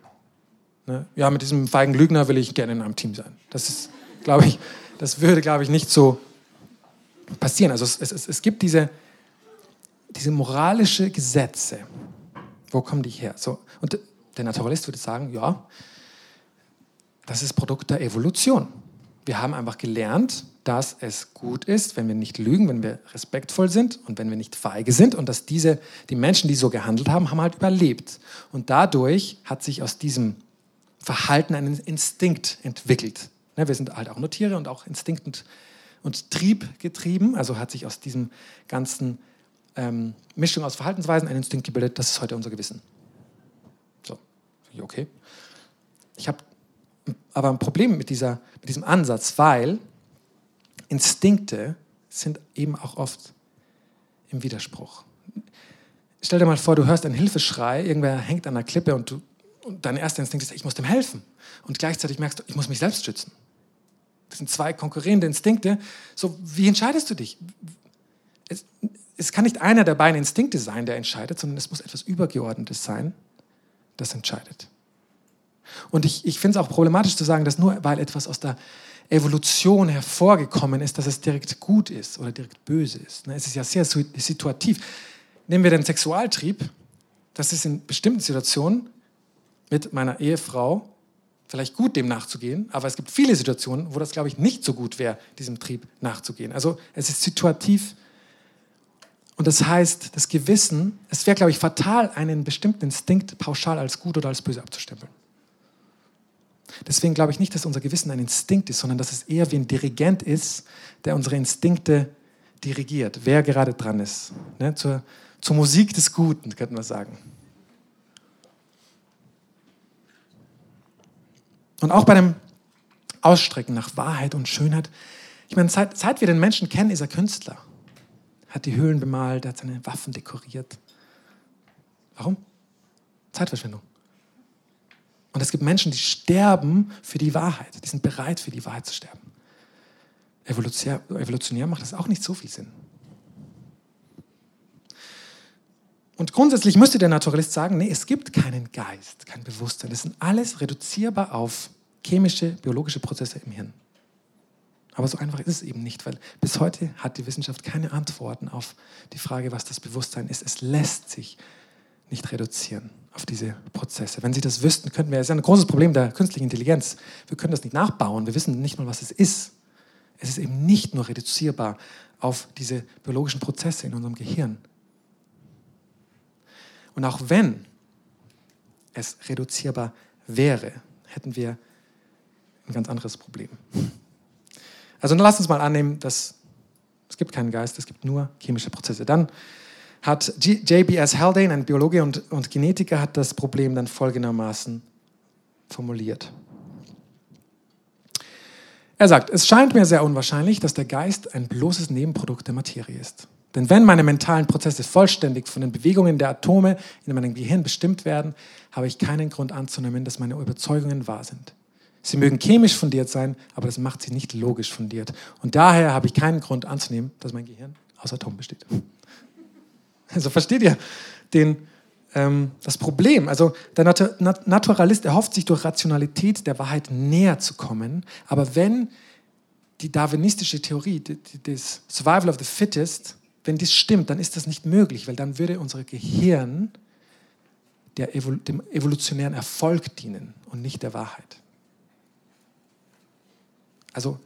Speaker 2: Ne? Ja, mit diesem feigen Lügner will ich gerne in einem Team sein. Das ist, glaube ich, das würde, glaube ich, nicht so passieren. Also es, es, es gibt diese, diese moralische Gesetze, wo kommen die her? So, und der Naturalist würde sagen, ja, das ist Produkt der Evolution. Wir haben einfach gelernt, dass es gut ist, wenn wir nicht lügen, wenn wir respektvoll sind und wenn wir nicht feige sind und dass diese, die Menschen, die so gehandelt haben, haben halt überlebt. Und dadurch hat sich aus diesem Verhalten ein Instinkt entwickelt. Ne, wir sind halt auch nur Tiere und auch Instinkt und, und Trieb getrieben, also hat sich aus diesem ganzen ähm, Mischung aus Verhaltensweisen, ein Instinkt gebildet, das ist heute unser Gewissen. So, okay. Ich habe aber ein Problem mit, dieser, mit diesem Ansatz, weil Instinkte sind eben auch oft im Widerspruch. Stell dir mal vor, du hörst einen Hilfeschrei, irgendwer hängt an einer Klippe und, du, und dein erster Instinkt ist, ich muss dem helfen. Und gleichzeitig merkst du, ich muss mich selbst schützen. Das sind zwei konkurrierende Instinkte. So, wie entscheidest du dich? Es, es kann nicht einer der beiden Instinkte sein, der entscheidet, sondern es muss etwas Übergeordnetes sein, das entscheidet. Und ich, ich finde es auch problematisch zu sagen, dass nur weil etwas aus der Evolution hervorgekommen ist, dass es direkt gut ist oder direkt böse ist. Ne, es ist ja sehr situativ. Nehmen wir den Sexualtrieb. Das ist in bestimmten Situationen mit meiner Ehefrau vielleicht gut, dem nachzugehen, aber es gibt viele Situationen, wo das, glaube ich, nicht so gut wäre, diesem Trieb nachzugehen. Also es ist situativ und das heißt, das Gewissen, es wäre, glaube ich, fatal, einen bestimmten Instinkt pauschal als gut oder als böse abzustempeln. Deswegen glaube ich nicht, dass unser Gewissen ein Instinkt ist, sondern dass es eher wie ein Dirigent ist, der unsere Instinkte dirigiert, wer gerade dran ist. Ne? Zur, zur Musik des Guten, könnten wir sagen. Und auch bei dem Ausstrecken nach Wahrheit und Schönheit, ich meine, seit, seit wir den Menschen kennen, ist er Künstler hat die Höhlen bemalt, hat seine Waffen dekoriert. Warum? Zeitverschwendung. Und es gibt Menschen, die sterben für die Wahrheit. Die sind bereit, für die Wahrheit zu sterben. Evolutionär, evolutionär macht das auch nicht so viel Sinn. Und grundsätzlich müsste der Naturalist sagen, nee, es gibt keinen Geist, kein Bewusstsein. Das sind alles reduzierbar auf chemische, biologische Prozesse im Hirn. Aber so einfach ist es eben nicht, weil bis heute hat die Wissenschaft keine Antworten auf die Frage, was das Bewusstsein ist. Es lässt sich nicht reduzieren auf diese Prozesse. Wenn Sie das wüssten, könnten wir, es ist ein großes Problem der künstlichen Intelligenz. Wir können das nicht nachbauen. Wir wissen nicht mal, was es ist. Es ist eben nicht nur reduzierbar auf diese biologischen Prozesse in unserem Gehirn. Und auch wenn es reduzierbar wäre, hätten wir ein ganz anderes Problem. Also dann lasst uns mal annehmen, dass es gibt keinen Geist, es gibt nur chemische Prozesse. Dann hat J.B.S. Haldane, ein Biologe und, und Genetiker, hat das Problem dann folgendermaßen formuliert. Er sagt, es scheint mir sehr unwahrscheinlich, dass der Geist ein bloßes Nebenprodukt der Materie ist. Denn wenn meine mentalen Prozesse vollständig von den Bewegungen der Atome in meinem Gehirn bestimmt werden, habe ich keinen Grund anzunehmen, dass meine Überzeugungen wahr sind. Sie mögen chemisch fundiert sein, aber das macht sie nicht logisch fundiert. Und daher habe ich keinen Grund anzunehmen, dass mein Gehirn aus Atomen besteht. Also versteht ihr den, ähm, das Problem? Also der Nat Naturalist erhofft sich durch Rationalität der Wahrheit näher zu kommen, aber wenn die darwinistische Theorie, das Survival of the Fittest, wenn das stimmt, dann ist das nicht möglich, weil dann würde unser Gehirn Evol dem evolutionären Erfolg dienen und nicht der Wahrheit. Also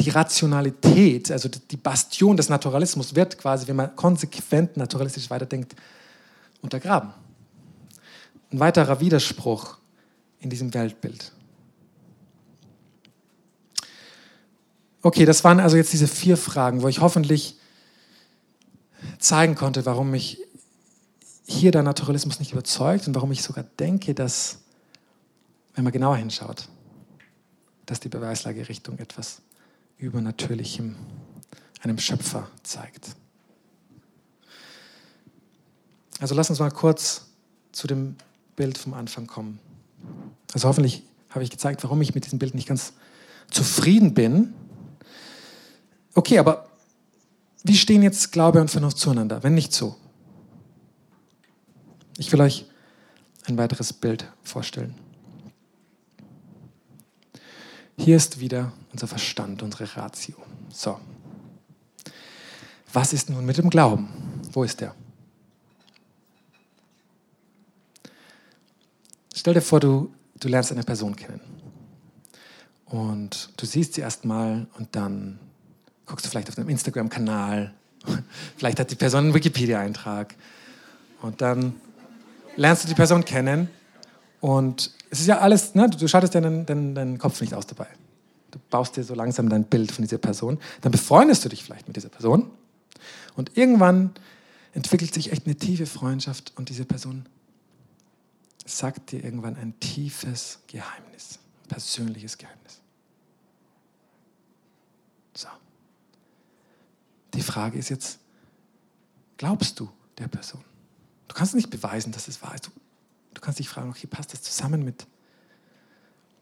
Speaker 2: die Rationalität, also die Bastion des Naturalismus wird quasi, wenn man konsequent naturalistisch weiterdenkt, untergraben. Ein weiterer Widerspruch in diesem Weltbild. Okay, das waren also jetzt diese vier Fragen, wo ich hoffentlich zeigen konnte, warum mich hier der Naturalismus nicht überzeugt und warum ich sogar denke, dass, wenn man genauer hinschaut, dass die Beweislage Richtung etwas Übernatürlichem, einem Schöpfer zeigt. Also lass uns mal kurz zu dem Bild vom Anfang kommen. Also hoffentlich habe ich gezeigt, warum ich mit diesem Bild nicht ganz zufrieden bin. Okay, aber wie stehen jetzt Glaube und Vernunft zueinander, wenn nicht so? Ich will euch ein weiteres Bild vorstellen. Hier ist wieder unser Verstand, unsere Ratio. So. Was ist nun mit dem Glauben? Wo ist der? Stell dir vor, du, du lernst eine Person kennen. Und du siehst sie erstmal und dann guckst du vielleicht auf deinem Instagram-Kanal. Vielleicht hat die Person einen Wikipedia-Eintrag. Und dann lernst du die Person kennen und es ist ja alles, ne, du schaltest ja deinen, deinen, deinen Kopf nicht aus dabei. Du baust dir so langsam dein Bild von dieser Person. Dann befreundest du dich vielleicht mit dieser Person. Und irgendwann entwickelt sich echt eine tiefe Freundschaft und diese Person sagt dir irgendwann ein tiefes Geheimnis, ein persönliches Geheimnis. So. Die Frage ist jetzt, glaubst du der Person? Du kannst nicht beweisen, dass es wahr ist. Du, du kannst dich fragen, okay, passt das zusammen mit,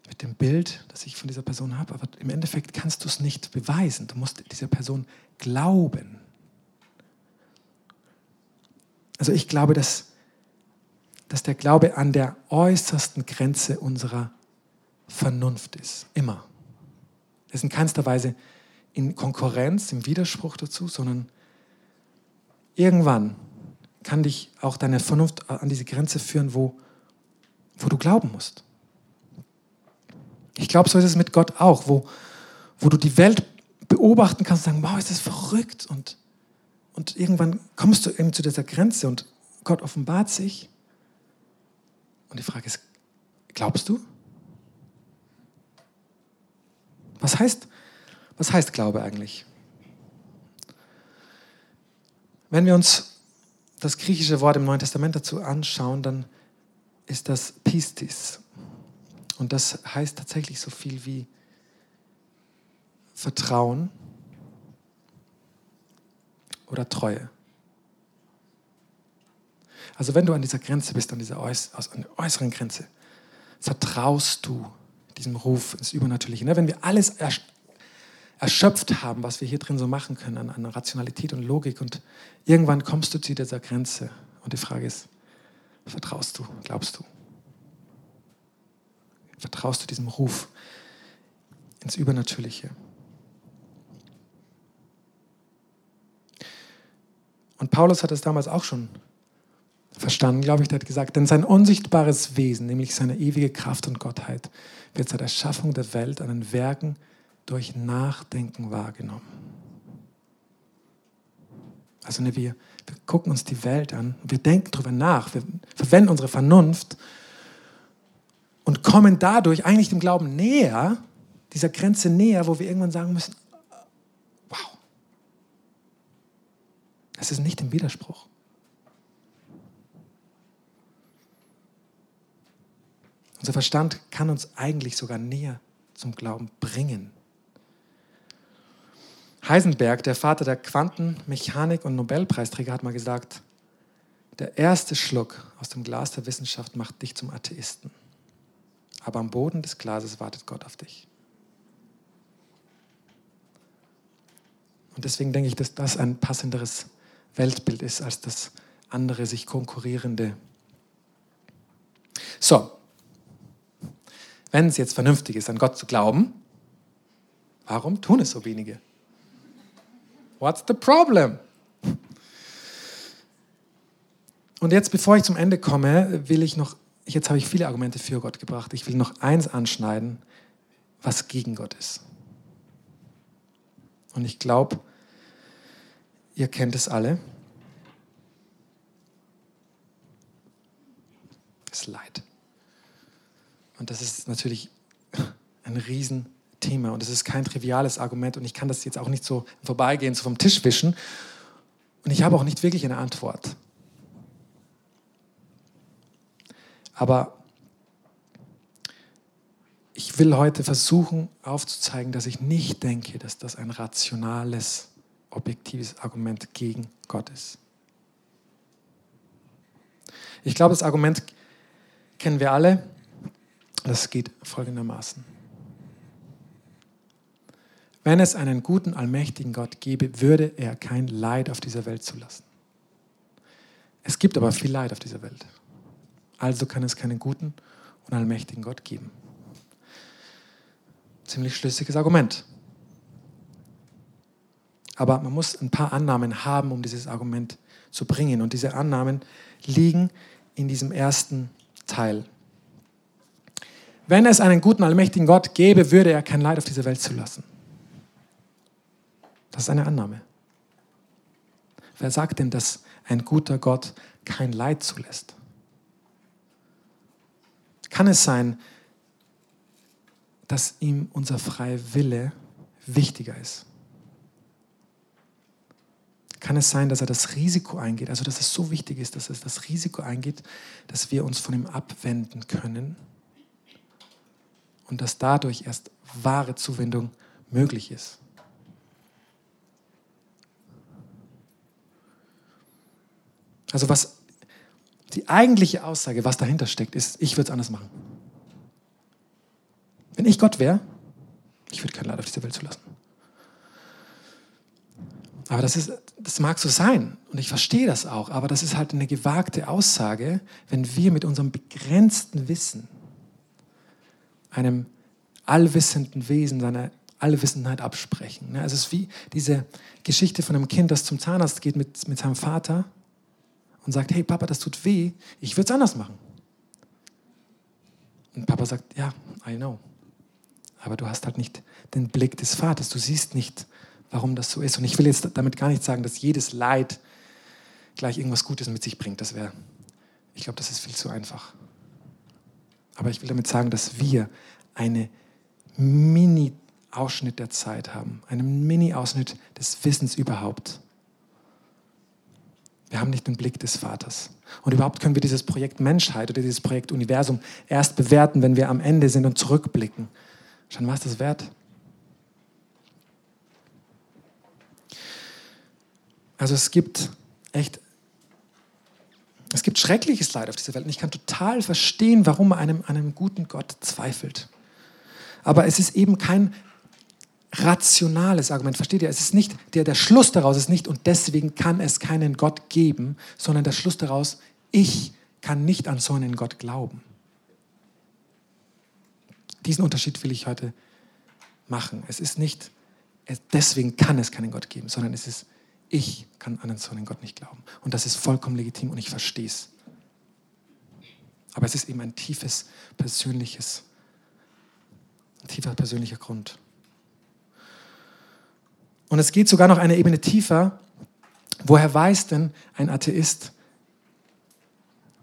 Speaker 2: mit dem Bild, das ich von dieser Person habe? Aber im Endeffekt kannst du es nicht beweisen. Du musst dieser Person glauben. Also ich glaube, dass, dass der Glaube an der äußersten Grenze unserer Vernunft ist. Immer. Es ist in keinster Weise in Konkurrenz, im Widerspruch dazu, sondern irgendwann kann dich auch deine Vernunft an diese Grenze führen, wo, wo du glauben musst. Ich glaube, so ist es mit Gott auch, wo, wo du die Welt beobachten kannst und sagen, wow, ist das verrückt. Und, und irgendwann kommst du eben zu dieser Grenze und Gott offenbart sich. Und die Frage ist, glaubst du? Was heißt, was heißt Glaube eigentlich? Wenn wir uns das griechische Wort im Neuen Testament dazu anschauen, dann ist das Pistis. Und das heißt tatsächlich so viel wie Vertrauen oder Treue. Also wenn du an dieser Grenze bist, an dieser äußeren Grenze, vertraust du diesem Ruf ins Übernatürliche. Ne? Wenn wir alles erschöpft haben, was wir hier drin so machen können an, an Rationalität und Logik. Und irgendwann kommst du zu dieser Grenze. Und die Frage ist, vertraust du, glaubst du? Vertraust du diesem Ruf ins Übernatürliche? Und Paulus hat es damals auch schon verstanden, glaube ich. Der hat gesagt, denn sein unsichtbares Wesen, nämlich seine ewige Kraft und Gottheit, wird seit der Schaffung der Welt an den Werken durch Nachdenken wahrgenommen. Also ne, wir, wir gucken uns die Welt an, wir denken darüber nach, wir verwenden unsere Vernunft und kommen dadurch eigentlich dem Glauben näher, dieser Grenze näher, wo wir irgendwann sagen müssen, wow, es ist nicht im Widerspruch. Unser Verstand kann uns eigentlich sogar näher zum Glauben bringen. Heisenberg, der Vater der Quantenmechanik und Nobelpreisträger, hat mal gesagt, der erste Schluck aus dem Glas der Wissenschaft macht dich zum Atheisten. Aber am Boden des Glases wartet Gott auf dich. Und deswegen denke ich, dass das ein passenderes Weltbild ist als das andere sich konkurrierende. So, wenn es jetzt vernünftig ist, an Gott zu glauben, warum tun es so wenige? What's the problem? Und jetzt, bevor ich zum Ende komme, will ich noch, jetzt habe ich viele Argumente für Gott gebracht, ich will noch eins anschneiden, was gegen Gott ist. Und ich glaube, ihr kennt es alle. Das Leid. Und das ist natürlich ein Riesenthema und es ist kein triviales Argument und ich kann das jetzt auch nicht so vorbeigehen, so vom Tisch wischen. Und ich habe auch nicht wirklich eine Antwort. Aber ich will heute versuchen aufzuzeigen, dass ich nicht denke, dass das ein rationales, objektives Argument gegen Gott ist. Ich glaube, das Argument kennen wir alle. Das geht folgendermaßen. Wenn es einen guten, allmächtigen Gott gäbe, würde er kein Leid auf dieser Welt zulassen. Es gibt aber viel Leid auf dieser Welt. Also kann es keinen guten und allmächtigen Gott geben. Ziemlich schlüssiges Argument. Aber man muss ein paar Annahmen haben, um dieses Argument zu bringen. Und diese Annahmen liegen in diesem ersten Teil wenn es einen guten, allmächtigen Gott gäbe, würde er kein Leid auf diese Welt zulassen. Das ist eine Annahme. Wer sagt denn, dass ein guter Gott kein Leid zulässt? Kann es sein, dass ihm unser freier Wille wichtiger ist? Kann es sein, dass er das Risiko eingeht, also dass es so wichtig ist, dass er das Risiko eingeht, dass wir uns von ihm abwenden können? und dass dadurch erst wahre Zuwendung möglich ist. Also was die eigentliche Aussage, was dahinter steckt, ist, ich würde es anders machen. Wenn ich Gott wäre, ich würde kein Leid auf dieser Welt zulassen. Aber das, ist, das mag so sein und ich verstehe das auch, aber das ist halt eine gewagte Aussage, wenn wir mit unserem begrenzten Wissen einem allwissenden Wesen seine Allwissenheit absprechen. Es ist wie diese Geschichte von einem Kind, das zum Zahnarzt geht mit, mit seinem Vater und sagt, hey Papa, das tut weh, ich würde es anders machen. Und Papa sagt, ja, I know. Aber du hast halt nicht den Blick des Vaters, du siehst nicht, warum das so ist. Und ich will jetzt damit gar nicht sagen, dass jedes Leid gleich irgendwas Gutes mit sich bringt. Das wäre, ich glaube, das ist viel zu einfach. Aber ich will damit sagen, dass wir eine Mini-Ausschnitt der Zeit haben, einen Mini-Ausschnitt des Wissens überhaupt. Wir haben nicht den Blick des Vaters. Und überhaupt können wir dieses Projekt Menschheit oder dieses Projekt Universum erst bewerten, wenn wir am Ende sind und zurückblicken. Schon was das wert? Also es gibt echt es gibt schreckliches Leid auf dieser Welt und ich kann total verstehen, warum man einem, einem guten Gott zweifelt. Aber es ist eben kein rationales Argument, versteht ihr? Es ist nicht, der, der Schluss daraus ist nicht, und deswegen kann es keinen Gott geben, sondern der Schluss daraus, ich kann nicht an so einen Gott glauben. Diesen Unterschied will ich heute machen. Es ist nicht, deswegen kann es keinen Gott geben, sondern es ist, ich kann an so einen Gott nicht glauben. Und das ist vollkommen legitim und ich verstehe es. Aber es ist eben ein tiefes, persönliches, ein tiefer persönlicher Grund. Und es geht sogar noch eine Ebene tiefer, Woher weiß denn ein Atheist,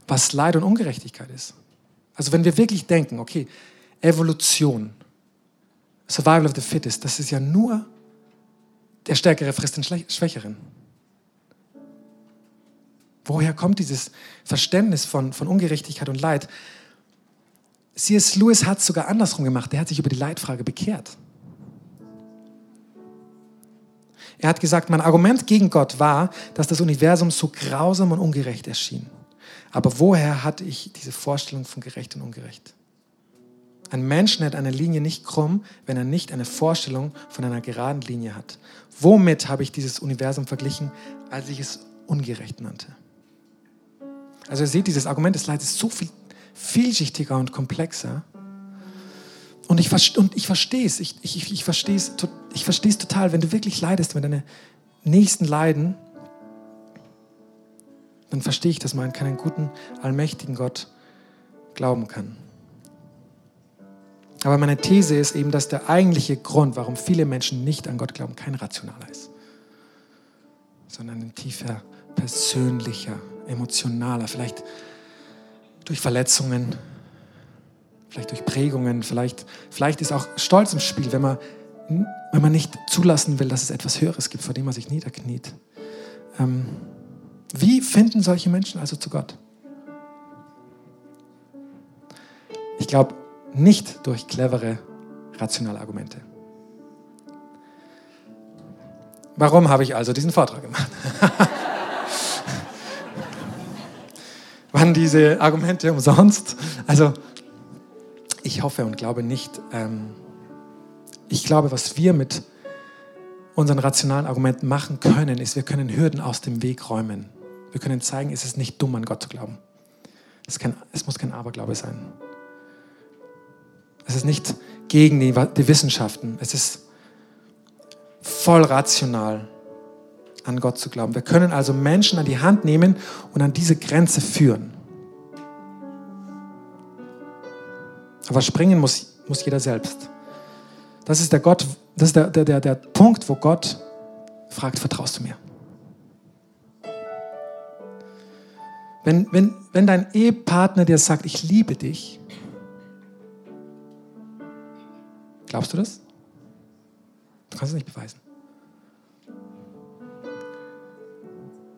Speaker 2: was Leid und Ungerechtigkeit ist? Also wenn wir wirklich denken, okay, Evolution, Survival of the Fittest, das ist ja nur der Stärkere frisst den Schwächeren. Woher kommt dieses Verständnis von, von Ungerechtigkeit und Leid? C.S. Lewis hat es sogar andersrum gemacht. Er hat sich über die Leitfrage bekehrt. Er hat gesagt, mein Argument gegen Gott war, dass das Universum so grausam und ungerecht erschien. Aber woher hatte ich diese Vorstellung von gerecht und ungerecht? Ein Mensch nennt eine Linie nicht krumm, wenn er nicht eine Vorstellung von einer geraden Linie hat. Womit habe ich dieses Universum verglichen, als ich es ungerecht nannte? Also ihr seht, dieses Argument des Leids ist so viel vielschichtiger und komplexer. Und ich, und ich verstehe es. Ich, ich, ich verstehe es ich verstehe es total. Wenn du wirklich leidest, wenn deine Nächsten leiden, dann verstehe ich, dass man an keinen guten, allmächtigen Gott glauben kann. Aber meine These ist eben, dass der eigentliche Grund, warum viele Menschen nicht an Gott glauben, kein rationaler ist, sondern ein tiefer, persönlicher, emotionaler, vielleicht durch Verletzungen, vielleicht durch Prägungen, vielleicht, vielleicht ist auch Stolz im Spiel, wenn man, wenn man nicht zulassen will, dass es etwas Höheres gibt, vor dem man sich niederkniet. Ähm, wie finden solche Menschen also zu Gott? Ich glaube, nicht durch clevere, rationale Argumente. Warum habe ich also diesen Vortrag gemacht? Waren diese Argumente umsonst? Also, ich hoffe und glaube nicht. Ähm, ich glaube, was wir mit unseren rationalen Argumenten machen können, ist, wir können Hürden aus dem Weg räumen. Wir können zeigen, es ist nicht dumm, an Gott zu glauben. Es, kann, es muss kein Aberglaube sein. Es ist nicht gegen die, die Wissenschaften. Es ist voll rational, an Gott zu glauben. Wir können also Menschen an die Hand nehmen und an diese Grenze führen. Aber springen muss, muss jeder selbst. Das ist der Gott, das ist der, der, der, der Punkt, wo Gott fragt, vertraust du mir? Wenn, wenn, wenn dein Ehepartner dir sagt, ich liebe dich, Glaubst du das? Du kannst es nicht beweisen.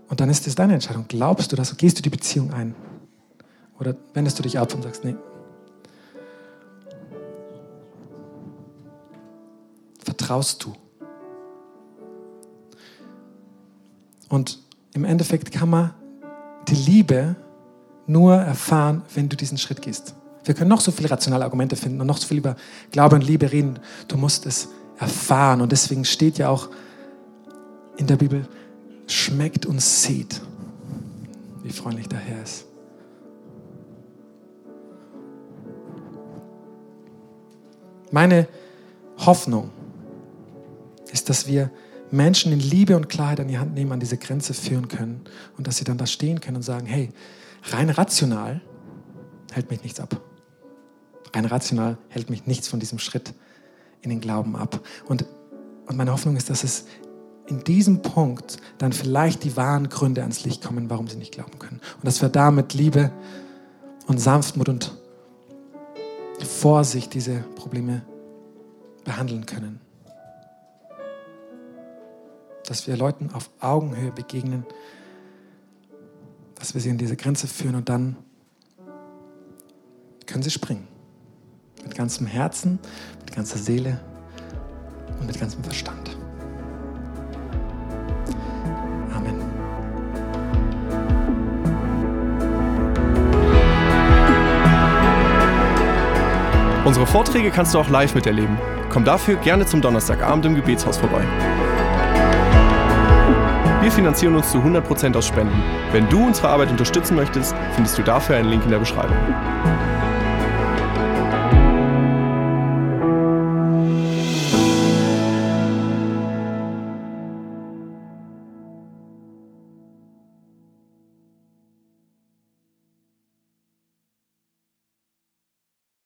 Speaker 2: Und dann ist es deine Entscheidung. Glaubst du das? Gehst du die Beziehung ein? Oder wendest du dich ab und sagst, nee. Vertraust du? Und im Endeffekt kann man die Liebe nur erfahren, wenn du diesen Schritt gehst. Wir können noch so viele rationale Argumente finden und noch so viel über Glaube und Liebe reden. Du musst es erfahren. Und deswegen steht ja auch in der Bibel, schmeckt und seht, wie freundlich der Herr ist. Meine Hoffnung ist, dass wir Menschen in Liebe und Klarheit an die Hand nehmen, an diese Grenze führen können und dass sie dann da stehen können und sagen, hey, rein rational hält mich nichts ab. Rein rational hält mich nichts von diesem Schritt in den Glauben ab. Und, und meine Hoffnung ist, dass es in diesem Punkt dann vielleicht die wahren Gründe ans Licht kommen, warum sie nicht glauben können. Und dass wir da mit Liebe und Sanftmut und Vorsicht diese Probleme behandeln können. Dass wir Leuten auf Augenhöhe begegnen, dass wir sie in diese Grenze führen und dann können sie springen. Mit ganzem Herzen, mit ganzer Seele und mit ganzem Verstand. Amen.
Speaker 1: Unsere Vorträge kannst du auch live miterleben. Komm dafür gerne zum Donnerstagabend im Gebetshaus vorbei. Wir finanzieren uns zu 100% aus Spenden. Wenn du unsere Arbeit unterstützen möchtest, findest du dafür einen Link in der Beschreibung.